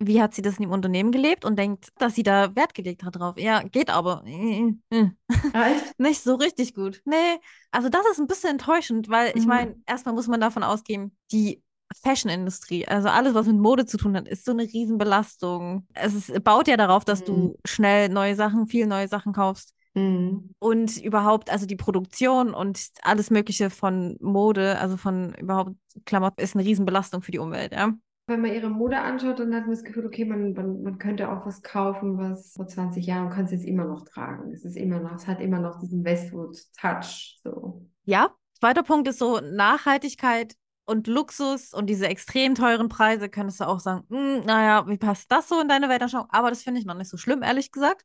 wie hat sie das in dem Unternehmen gelebt und denkt, dass sie da Wert gelegt hat drauf. Ja, geht aber.
Ah, echt?
Nicht so richtig gut. Nee, also das ist ein bisschen enttäuschend, weil mhm. ich meine, erstmal muss man davon ausgehen, die Fashion-Industrie, also alles, was mit Mode zu tun hat, ist so eine Riesenbelastung. Es ist, baut ja darauf, dass mhm. du schnell neue Sachen, viel neue Sachen kaufst. Mhm. Und überhaupt, also die Produktion und alles Mögliche von Mode, also von überhaupt Klamotten, ist eine Riesenbelastung für die Umwelt, ja
wenn man ihre Mode anschaut, dann hat man das Gefühl, okay, man, man, man könnte auch was kaufen, was vor 20 Jahren, kann es jetzt immer noch tragen. Es ist immer noch, es hat immer noch diesen Westwood-Touch. So.
Ja, zweiter Punkt ist so Nachhaltigkeit und Luxus und diese extrem teuren Preise, könntest du auch sagen, hm, naja, wie passt das so in deine Weltanschauung? Aber das finde ich noch nicht so schlimm, ehrlich gesagt.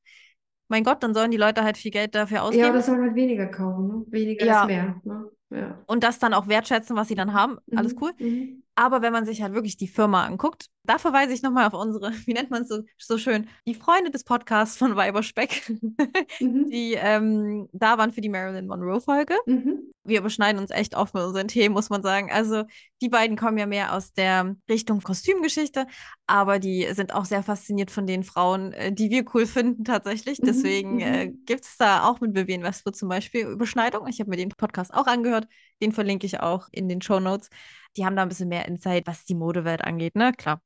Mein Gott, dann sollen die Leute halt viel Geld dafür ausgeben.
Ja, das sollen halt weniger kaufen, ne? Weniger ja. ist mehr. Ne? Ja.
Und das dann auch wertschätzen, was sie dann haben. Alles mhm. cool. Mhm. Aber wenn man sich halt wirklich die Firma anguckt, da verweise ich nochmal auf unsere, wie nennt man es so, so schön, die Freunde des Podcasts von Weiberspeck, mhm. die ähm, da waren für die Marilyn Monroe-Folge. Mhm. Wir überschneiden uns echt oft mit unseren Themen, muss man sagen. Also die beiden kommen ja mehr aus der Richtung Kostümgeschichte, aber die sind auch sehr fasziniert von den Frauen, äh, die wir cool finden tatsächlich. Mhm. Deswegen äh, mhm. gibt es da auch mit Vivian Westwood zum Beispiel Überschneidung. Ich habe mir den Podcast auch angehört. Den verlinke ich auch in den Show Notes die haben da ein bisschen mehr Insight, was die Modewelt angeht, ne? Klar.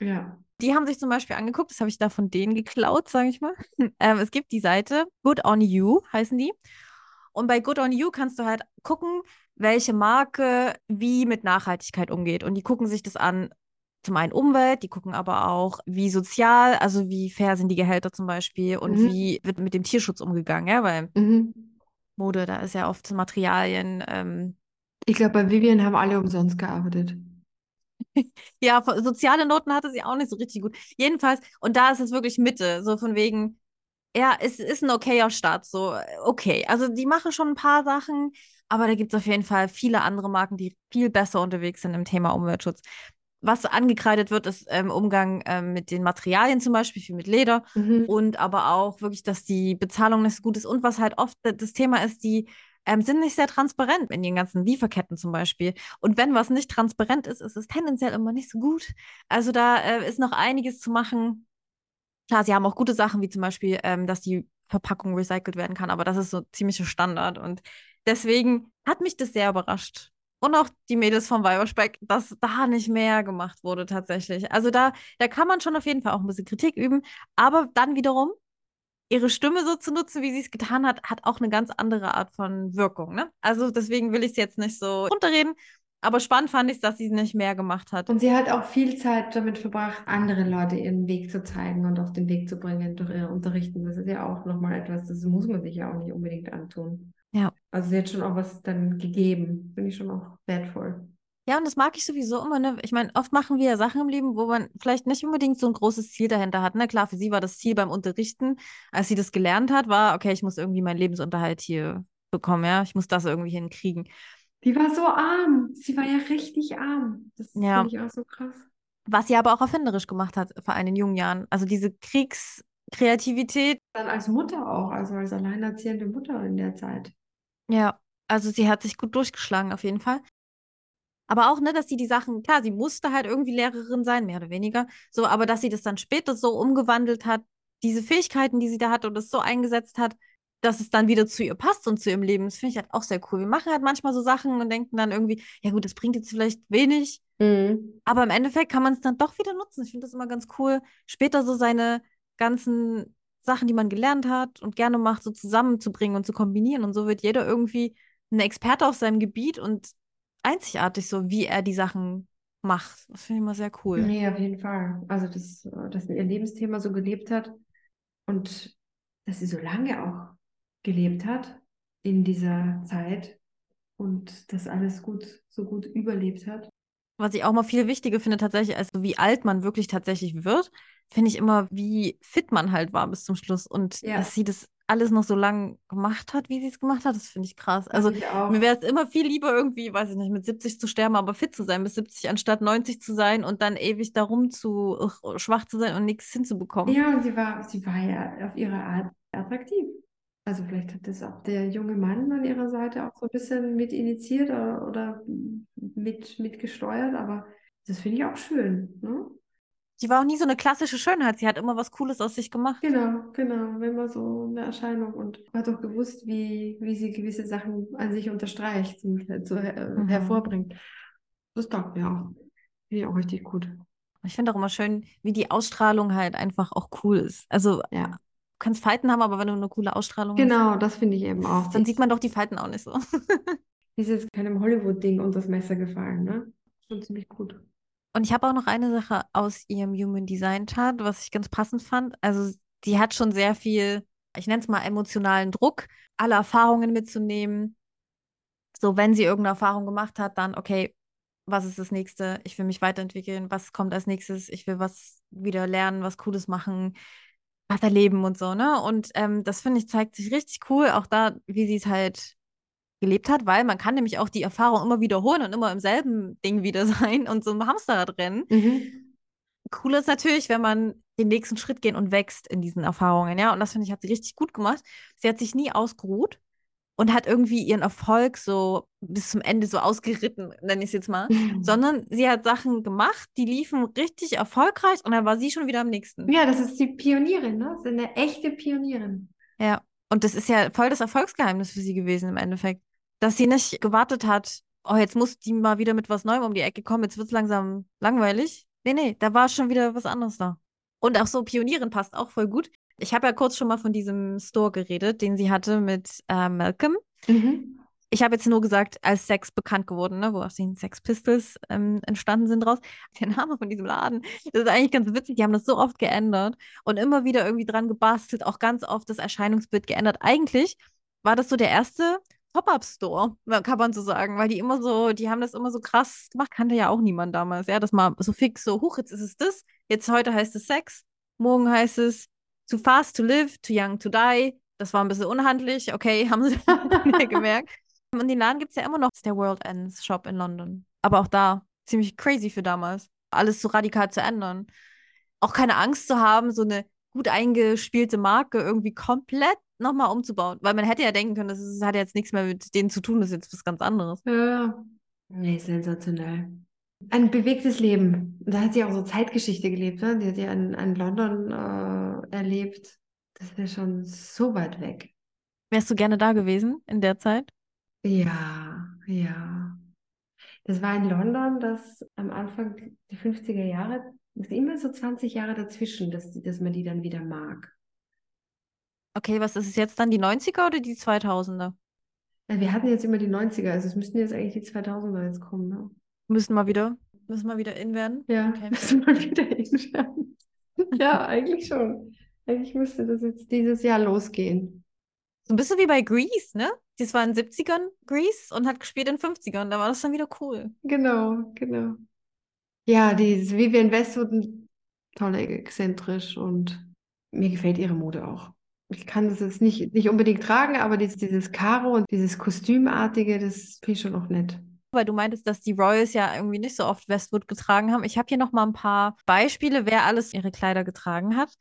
Ja.
Die haben sich zum Beispiel angeguckt, das habe ich da von denen geklaut, sage ich mal. ähm, es gibt die Seite Good on You, heißen die. Und bei Good on You kannst du halt gucken, welche Marke wie mit Nachhaltigkeit umgeht. Und die gucken sich das an, zum einen Umwelt, die gucken aber auch, wie sozial, also wie fair sind die Gehälter zum Beispiel und mhm. wie wird mit dem Tierschutz umgegangen, ja, weil mhm. Mode, da ist ja oft Materialien, ähm,
ich glaube, bei Vivian haben alle umsonst gearbeitet.
ja, soziale Noten hatte sie auch nicht so richtig gut. Jedenfalls, und da ist es wirklich Mitte, so von wegen, ja, es ist ein okayer Start, so okay. Also die machen schon ein paar Sachen, aber da gibt es auf jeden Fall viele andere Marken, die viel besser unterwegs sind im Thema Umweltschutz. Was angekreidet wird, ist ähm, Umgang ähm, mit den Materialien zum Beispiel, viel mit Leder mhm. und aber auch wirklich, dass die Bezahlung nicht so gut ist und was halt oft das Thema ist, die ähm, sind nicht sehr transparent in den ganzen Lieferketten zum Beispiel. Und wenn was nicht transparent ist, ist es tendenziell immer nicht so gut. Also da äh, ist noch einiges zu machen. Klar, sie haben auch gute Sachen, wie zum Beispiel, ähm, dass die Verpackung recycelt werden kann, aber das ist so ziemlicher Standard. Und deswegen hat mich das sehr überrascht, und auch die Mädels vom Weiberspeck, dass da nicht mehr gemacht wurde tatsächlich. Also da, da kann man schon auf jeden Fall auch ein bisschen Kritik üben, aber dann wiederum ihre Stimme so zu nutzen, wie sie es getan hat, hat auch eine ganz andere Art von Wirkung. Ne? Also deswegen will ich es jetzt nicht so runterreden. Aber spannend fand ich, dass sie nicht mehr gemacht hat.
Und sie hat auch viel Zeit damit verbracht, andere Leute ihren Weg zu zeigen und auf den Weg zu bringen durch ihr Unterrichten. Das ist ja auch nochmal etwas, das muss man sich ja auch nicht unbedingt antun.
Ja.
Also sie hat schon auch was dann gegeben. Finde ich schon auch wertvoll.
Ja, und das mag ich sowieso immer, ne? Ich meine, oft machen wir ja Sachen im Leben, wo man vielleicht nicht unbedingt so ein großes Ziel dahinter hat. Na ne? klar, für sie war das Ziel beim Unterrichten, als sie das gelernt hat, war, okay, ich muss irgendwie meinen Lebensunterhalt hier bekommen, ja. Ich muss das irgendwie hinkriegen.
Die war so arm. Sie war ja richtig arm. Das ja. finde ich auch so krass.
Was sie aber auch erfinderisch gemacht hat, vor allem in jungen Jahren. Also diese Kriegskreativität.
Dann als Mutter auch, also als alleinerziehende Mutter in der Zeit.
Ja, also sie hat sich gut durchgeschlagen auf jeden Fall. Aber auch, ne, dass sie die Sachen, klar, sie musste halt irgendwie Lehrerin sein, mehr oder weniger. So, aber dass sie das dann später so umgewandelt hat, diese Fähigkeiten, die sie da hat und das so eingesetzt hat, dass es dann wieder zu ihr passt und zu ihrem Leben. Das finde ich halt auch sehr cool. Wir machen halt manchmal so Sachen und denken dann irgendwie, ja gut, das bringt jetzt vielleicht wenig. Mhm. Aber im Endeffekt kann man es dann doch wieder nutzen. Ich finde das immer ganz cool, später so seine ganzen Sachen, die man gelernt hat und gerne macht, so zusammenzubringen und zu kombinieren. Und so wird jeder irgendwie ein Experte auf seinem Gebiet und einzigartig, so wie er die Sachen macht. Das finde ich immer sehr cool.
Nee, auf jeden Fall. Also, dass, dass ihr Lebensthema so gelebt hat und dass sie so lange auch gelebt hat in dieser Zeit und das alles gut, so gut überlebt hat.
Was ich auch mal viel wichtiger finde, tatsächlich, als wie alt man wirklich tatsächlich wird, finde ich immer, wie fit man halt war bis zum Schluss und ja. dass sie das alles noch so lang gemacht hat, wie sie es gemacht hat, das finde ich krass. Also mir wäre es immer viel lieber irgendwie, weiß ich nicht, mit 70 zu sterben, aber fit zu sein bis 70, anstatt 90 zu sein und dann ewig darum zu ugh, schwach zu sein und nichts hinzubekommen.
Ja, und sie war, sie war ja auf ihre Art attraktiv. Also vielleicht hat das auch der junge Mann an ihrer Seite auch so ein bisschen mit initiiert oder, oder mit, mit gesteuert, aber das finde ich auch schön. Ne?
Die war auch nie so eine klassische Schönheit. Sie hat immer was Cooles aus sich gemacht.
Genau, genau. Immer so eine Erscheinung und hat auch gewusst, wie, wie sie gewisse Sachen an sich unterstreicht und so äh, mhm. hervorbringt. Das taugt mir auch. Finde ich auch richtig gut.
Ich finde auch immer schön, wie die Ausstrahlung halt einfach auch cool ist. Also ja kannst Falten haben, aber wenn du eine coole Ausstrahlung
genau, hast. Genau, das finde ich eben auch.
Dann sieht man doch die Falten auch nicht so.
ist jetzt keinem Hollywood-Ding unter das Messer gefallen, ne? Schon ziemlich gut.
Und ich habe auch noch eine Sache aus ihrem Human Design Chart, was ich ganz passend fand. Also sie hat schon sehr viel, ich nenne es mal emotionalen Druck, alle Erfahrungen mitzunehmen. So, wenn sie irgendeine Erfahrung gemacht hat, dann, okay, was ist das nächste? Ich will mich weiterentwickeln. Was kommt als nächstes? Ich will was wieder lernen, was Cooles machen was erleben und so, ne? Und ähm, das finde ich, zeigt sich richtig cool, auch da, wie sie es halt gelebt hat, weil man kann nämlich auch die Erfahrung immer wiederholen und immer im selben Ding wieder sein und so im Hamsterrad rennen. Mhm. Cool ist natürlich, wenn man den nächsten Schritt gehen und wächst in diesen Erfahrungen, ja. Und das finde ich, hat sie richtig gut gemacht. Sie hat sich nie ausgeruht und hat irgendwie ihren Erfolg so bis zum Ende so ausgeritten, nenne ich es jetzt mal, mhm. sondern sie hat Sachen gemacht, die liefen richtig erfolgreich und dann war sie schon wieder am nächsten.
Ja, das ist die Pionierin, ne? Das ist eine echte Pionierin.
Ja, und das ist ja voll das Erfolgsgeheimnis für sie gewesen im Endeffekt, dass sie nicht gewartet hat, oh, jetzt muss die mal wieder mit was Neuem um die Ecke kommen, jetzt wird es langsam langweilig. Nee, nee, da war schon wieder was anderes da. Und auch so Pionierin passt auch voll gut. Ich habe ja kurz schon mal von diesem Store geredet, den sie hatte mit äh, Malcolm. Mhm. Ich habe jetzt nur gesagt, als Sex bekannt geworden, ne, wo aus den Sex Pistols ähm, entstanden sind draus. Der Name von diesem Laden, das ist eigentlich ganz witzig. Die haben das so oft geändert und immer wieder irgendwie dran gebastelt, auch ganz oft das Erscheinungsbild geändert. Eigentlich war das so der erste Pop-up-Store, kann man so sagen, weil die immer so, die haben das immer so krass gemacht, kannte ja auch niemand damals, ja, das mal so fix, so, huch, jetzt ist es das, jetzt heute heißt es Sex, morgen heißt es Too fast to live, too young to die. Das war ein bisschen unhandlich. Okay, haben sie gemerkt. Und den Laden gibt es ja immer noch. Das ist der World Ends Shop in London. Aber auch da ziemlich crazy für damals. Alles so radikal zu ändern. Auch keine Angst zu haben, so eine gut eingespielte Marke irgendwie komplett nochmal umzubauen. Weil man hätte ja denken können, das, ist, das hat jetzt nichts mehr mit denen zu tun, das ist jetzt was ganz anderes.
Ja, nee, sensationell. Ein bewegtes Leben. Da hat sie auch so Zeitgeschichte gelebt. Ne? Die hat ja in, in London äh, erlebt. Das ist ja schon so weit weg.
Wärst du gerne da gewesen in der Zeit?
Ja, ja. Das war in London, das am Anfang die 50er Jahre, das ist immer so 20 Jahre dazwischen, dass, dass man die dann wieder mag.
Okay, was ist es jetzt dann, die 90er oder die 2000er?
Ja, wir hatten jetzt immer die 90er, also es müssten jetzt eigentlich die 2000er jetzt kommen. Ne?
Müssen wir wieder, müssen wir wieder in werden?
Ja, okay. müssen wir wieder in werden. ja, eigentlich schon. Eigentlich müsste das jetzt dieses Jahr losgehen.
So ein bisschen wie bei Grease, ne? Das war in den 70ern Grease und hat gespielt in den 50ern. Da war das dann wieder cool.
Genau, genau. Ja, die Vivian Westwood, toll exzentrisch und mir gefällt ihre Mode auch. Ich kann das jetzt nicht, nicht unbedingt tragen, aber dieses, dieses Karo und dieses Kostümartige, das finde ich schon auch nett.
Weil du meintest, dass die Royals ja irgendwie nicht so oft Westwood getragen haben. Ich habe hier noch mal ein paar Beispiele, wer alles ihre Kleider getragen hat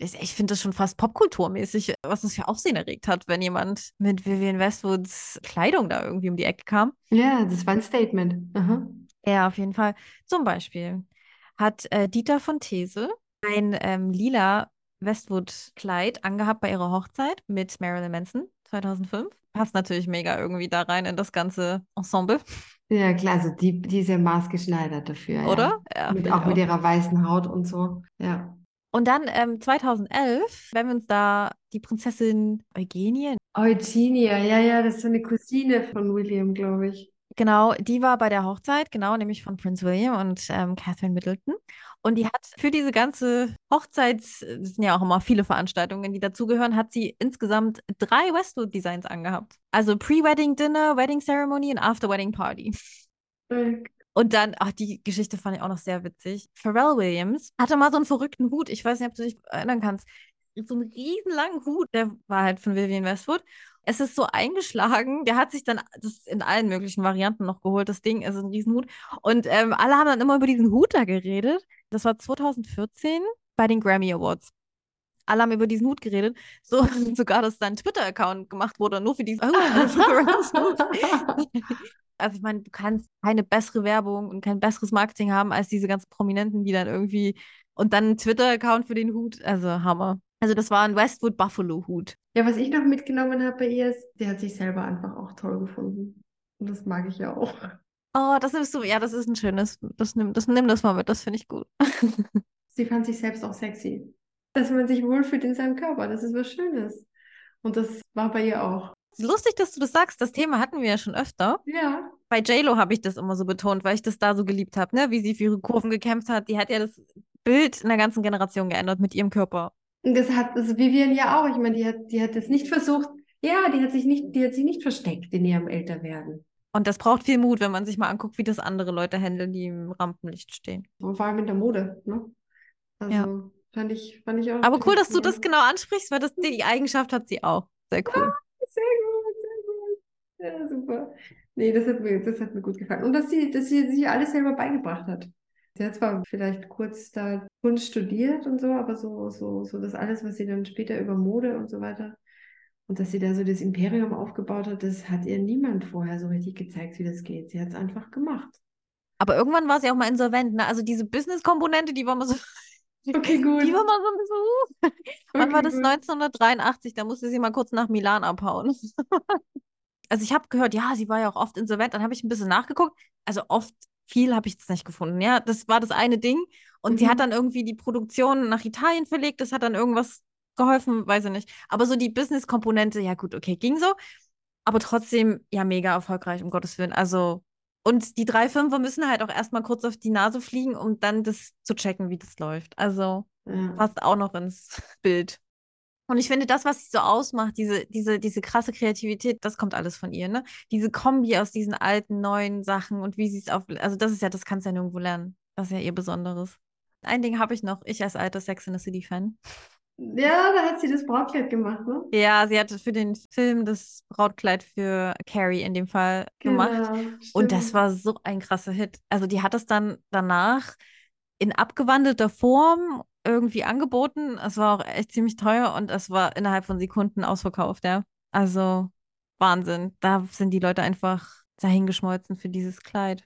ich finde das schon fast popkulturmäßig, was es für Aufsehen erregt hat, wenn jemand mit Vivian Westwoods Kleidung da irgendwie um die Ecke kam.
Ja, das war ein Statement. Aha.
Ja, auf jeden Fall. Zum Beispiel hat äh, Dieter von These ein ähm, lila Westwood-Kleid angehabt bei ihrer Hochzeit mit Marilyn Manson 2005. Passt natürlich mega irgendwie da rein in das ganze Ensemble.
Ja, klar, also die, die ist ja maßgeschneidert dafür.
Oder?
Ja. Ja, mit, auch, auch mit ihrer weißen Haut und so. Ja.
Und dann ähm, 2011, wenn wir uns da die Prinzessin Eugenie.
Eugenia, ja, ja, das ist so eine Cousine von William, glaube ich.
Genau, die war bei der Hochzeit, genau, nämlich von Prince William und ähm, Catherine Middleton. Und die hat für diese ganze Hochzeit, es sind ja auch immer viele Veranstaltungen, die dazugehören, hat sie insgesamt drei Westwood-Designs angehabt. Also Pre-Wedding Dinner, Wedding Ceremony und After-Wedding Party. Und dann, ach, die Geschichte fand ich auch noch sehr witzig. Pharrell Williams hatte mal so einen verrückten Hut. Ich weiß nicht, ob du dich erinnern kannst. So einen riesenlangen Hut, der war halt von Vivian Westwood. Es ist so eingeschlagen. Der hat sich dann das in allen möglichen Varianten noch geholt. Das Ding ist ein Riesenhut. Und ähm, alle haben dann immer über diesen Hut da geredet. Das war 2014 bei den Grammy Awards alle haben über diesen Hut geredet. So, sogar, dass dein Twitter-Account gemacht wurde, nur für diesen Hut. also ich meine, du kannst keine bessere Werbung und kein besseres Marketing haben als diese ganzen Prominenten, die dann irgendwie und dann einen Twitter-Account für den Hut. Also Hammer. Also das war ein Westwood Buffalo Hut.
Ja, was ich noch mitgenommen habe bei ihr ist, sie hat sich selber einfach auch toll gefunden. Und das mag ich ja auch.
Oh, das nimmst du, ja, das ist ein schönes, das nimm das, nimm das mal mit, das finde ich gut.
sie fand sich selbst auch sexy. Dass man sich wohlfühlt in seinem Körper, das ist was Schönes. Und das war bei ihr auch.
Lustig, dass du das sagst. Das Thema hatten wir ja schon öfter.
Ja.
Bei JLo habe ich das immer so betont, weil ich das da so geliebt habe, ne? wie sie für ihre Kurven gekämpft hat. Die hat ja das Bild in der ganzen Generation geändert mit ihrem Körper.
Und das hat das Vivian ja auch. Ich meine, die hat, die hat das nicht versucht. Ja, die hat sich nicht, die hat sich nicht versteckt in ihrem Älterwerden.
Und das braucht viel Mut, wenn man sich mal anguckt, wie das andere Leute handeln, die im Rampenlicht stehen.
Und vor allem in der Mode, ne? Also ja. fand ich, fand ich auch.
Aber cool, dass du das genau ansprichst, weil das die Eigenschaft hat sie auch. Sehr cool. Ja,
sehr gut, sehr gut. Ja, super. Nee, das hat mir, das hat mir gut gefallen. Und dass sie, dass sie sich alles selber beigebracht hat. Sie hat zwar vielleicht kurz da Kunst studiert und so, aber so, so, so das alles, was sie dann später über Mode und so weiter und dass sie da so das Imperium aufgebaut hat, das hat ihr niemand vorher so richtig gezeigt, wie das geht. Sie hat es einfach gemacht.
Aber irgendwann war sie auch mal insolvent. Ne? Also diese Business-Komponente, die war mal so.
Okay, gut.
Die war mal so ein bisschen. Uh. Wann okay, war das? Gut. 1983. Da musste sie mal kurz nach Milan abhauen. also ich habe gehört, ja, sie war ja auch oft insolvent. Dann habe ich ein bisschen nachgeguckt. Also oft viel habe ich jetzt nicht gefunden. Ja, das war das eine Ding. Und mhm. sie hat mhm. dann irgendwie die Produktion nach Italien verlegt. Das hat dann irgendwas geholfen, weiß ich nicht. Aber so die Business-Komponente, ja gut, okay, ging so. Aber trotzdem, ja, mega erfolgreich, um Gottes Willen. Also, und die drei Fünfer müssen halt auch erstmal kurz auf die Nase fliegen, um dann das zu checken, wie das läuft. Also, ja. passt auch noch ins Bild. Und ich finde, das, was sie so ausmacht, diese, diese, diese krasse Kreativität, das kommt alles von ihr, ne? Diese Kombi aus diesen alten, neuen Sachen und wie sie es auf. Also, das ist ja, das kannst du ja nirgendwo lernen. Das ist ja ihr Besonderes. Ein Ding habe ich noch, ich als alter Sex in the City-Fan.
Ja, da hat sie das Brautkleid gemacht, ne?
Ja, sie hatte für den Film das Brautkleid für Carrie in dem Fall genau, gemacht. Stimmt. Und das war so ein krasser Hit. Also, die hat es dann danach in abgewandelter Form irgendwie angeboten. Es war auch echt ziemlich teuer und es war innerhalb von Sekunden ausverkauft, ja. Also Wahnsinn. Da sind die Leute einfach dahingeschmolzen für dieses Kleid.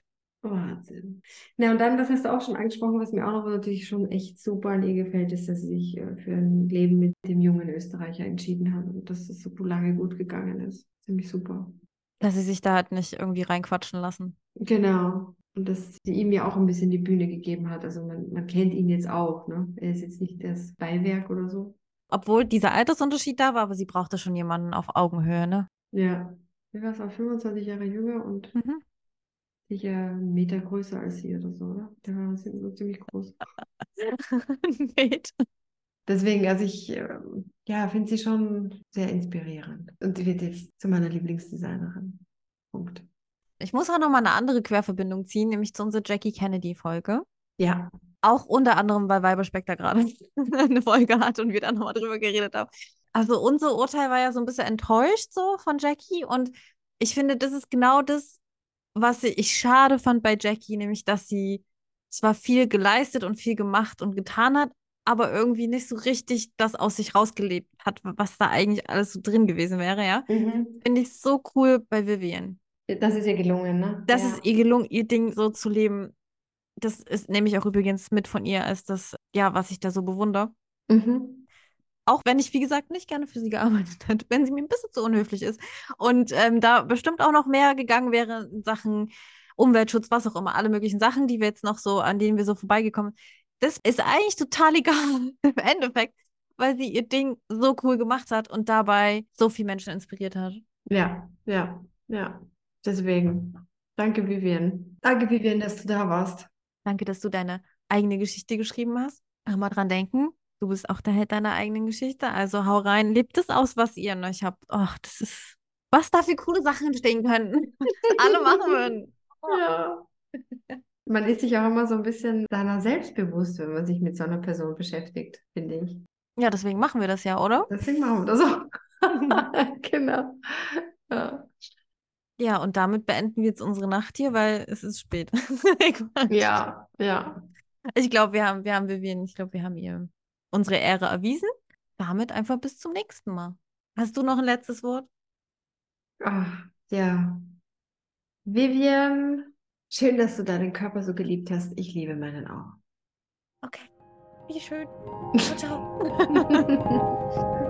Wahnsinn. Na, und dann, das hast du auch schon angesprochen, was mir auch noch natürlich schon echt super an ihr gefällt, ist, dass sie sich äh, für ein Leben mit dem jungen Österreicher entschieden hat und dass es so lange gut gegangen ist. Ziemlich super.
Dass sie sich da halt nicht irgendwie reinquatschen lassen.
Genau. Und dass sie ihm ja auch ein bisschen die Bühne gegeben hat. Also man, man kennt ihn jetzt auch, ne? Er ist jetzt nicht das Beiwerk oder so.
Obwohl dieser Altersunterschied da war, aber sie brauchte schon jemanden auf Augenhöhe, ne?
Ja. Er war auch 25 Jahre jünger und
Mhm.
Sicher einen Meter größer als sie oder so, oder? Der war so ziemlich groß. Deswegen, also ich ähm, ja, finde sie schon sehr inspirierend. Und die wird jetzt zu meiner Lieblingsdesignerin. Punkt.
Ich muss auch noch mal eine andere Querverbindung ziehen, nämlich zu unserer Jackie Kennedy-Folge.
Ja.
Auch unter anderem, weil Weiberspeck da gerade eine Folge hat und wir da nochmal drüber geredet haben. Also unser Urteil war ja so ein bisschen enttäuscht so von Jackie und ich finde, das ist genau das, was ich schade fand bei Jackie, nämlich dass sie zwar viel geleistet und viel gemacht und getan hat, aber irgendwie nicht so richtig das aus sich rausgelebt hat, was da eigentlich alles so drin gewesen wäre, ja.
Mhm.
Finde ich so cool bei Vivian.
Das ist ihr gelungen, ne?
Das
ja.
ist ihr gelungen, ihr Ding so zu leben. Das ist nämlich auch übrigens mit von ihr als das, ja, was ich da so bewundere.
Mhm.
Auch wenn ich, wie gesagt, nicht gerne für sie gearbeitet hätte, wenn sie mir ein bisschen zu unhöflich ist. Und ähm, da bestimmt auch noch mehr gegangen wäre in Sachen Umweltschutz, was auch immer, alle möglichen Sachen, die wir jetzt noch so, an denen wir so vorbeigekommen sind. Das ist eigentlich total egal im Endeffekt, weil sie ihr Ding so cool gemacht hat und dabei so viele Menschen inspiriert hat.
Ja, ja, ja. Deswegen. Danke, Vivian. Danke, Vivian, dass du da warst.
Danke, dass du deine eigene Geschichte geschrieben hast. Auch mal dran denken, du bist auch der Held deiner eigenen Geschichte. Also hau rein, lebt es aus, was ihr in euch habt. Ach, das ist, was da für coole Sachen entstehen könnten. Alle machen würden.
Ja. Man ist sich auch immer so ein bisschen seiner selbst bewusst, wenn man sich mit so einer Person beschäftigt, finde ich.
Ja, deswegen machen wir das ja, oder?
Deswegen machen wir das auch. Genau. Ja.
Ja, und damit beenden wir jetzt unsere Nacht hier, weil es ist spät.
Ja, ja.
Ich glaube, wir haben, wir haben Vivian, ich glaube, wir haben ihr unsere Ehre erwiesen. Damit einfach bis zum nächsten Mal. Hast du noch ein letztes Wort?
Ach, ja. Vivian, schön, dass du deinen Körper so geliebt hast. Ich liebe meinen auch.
Okay. Wie schön. Ciao, ciao.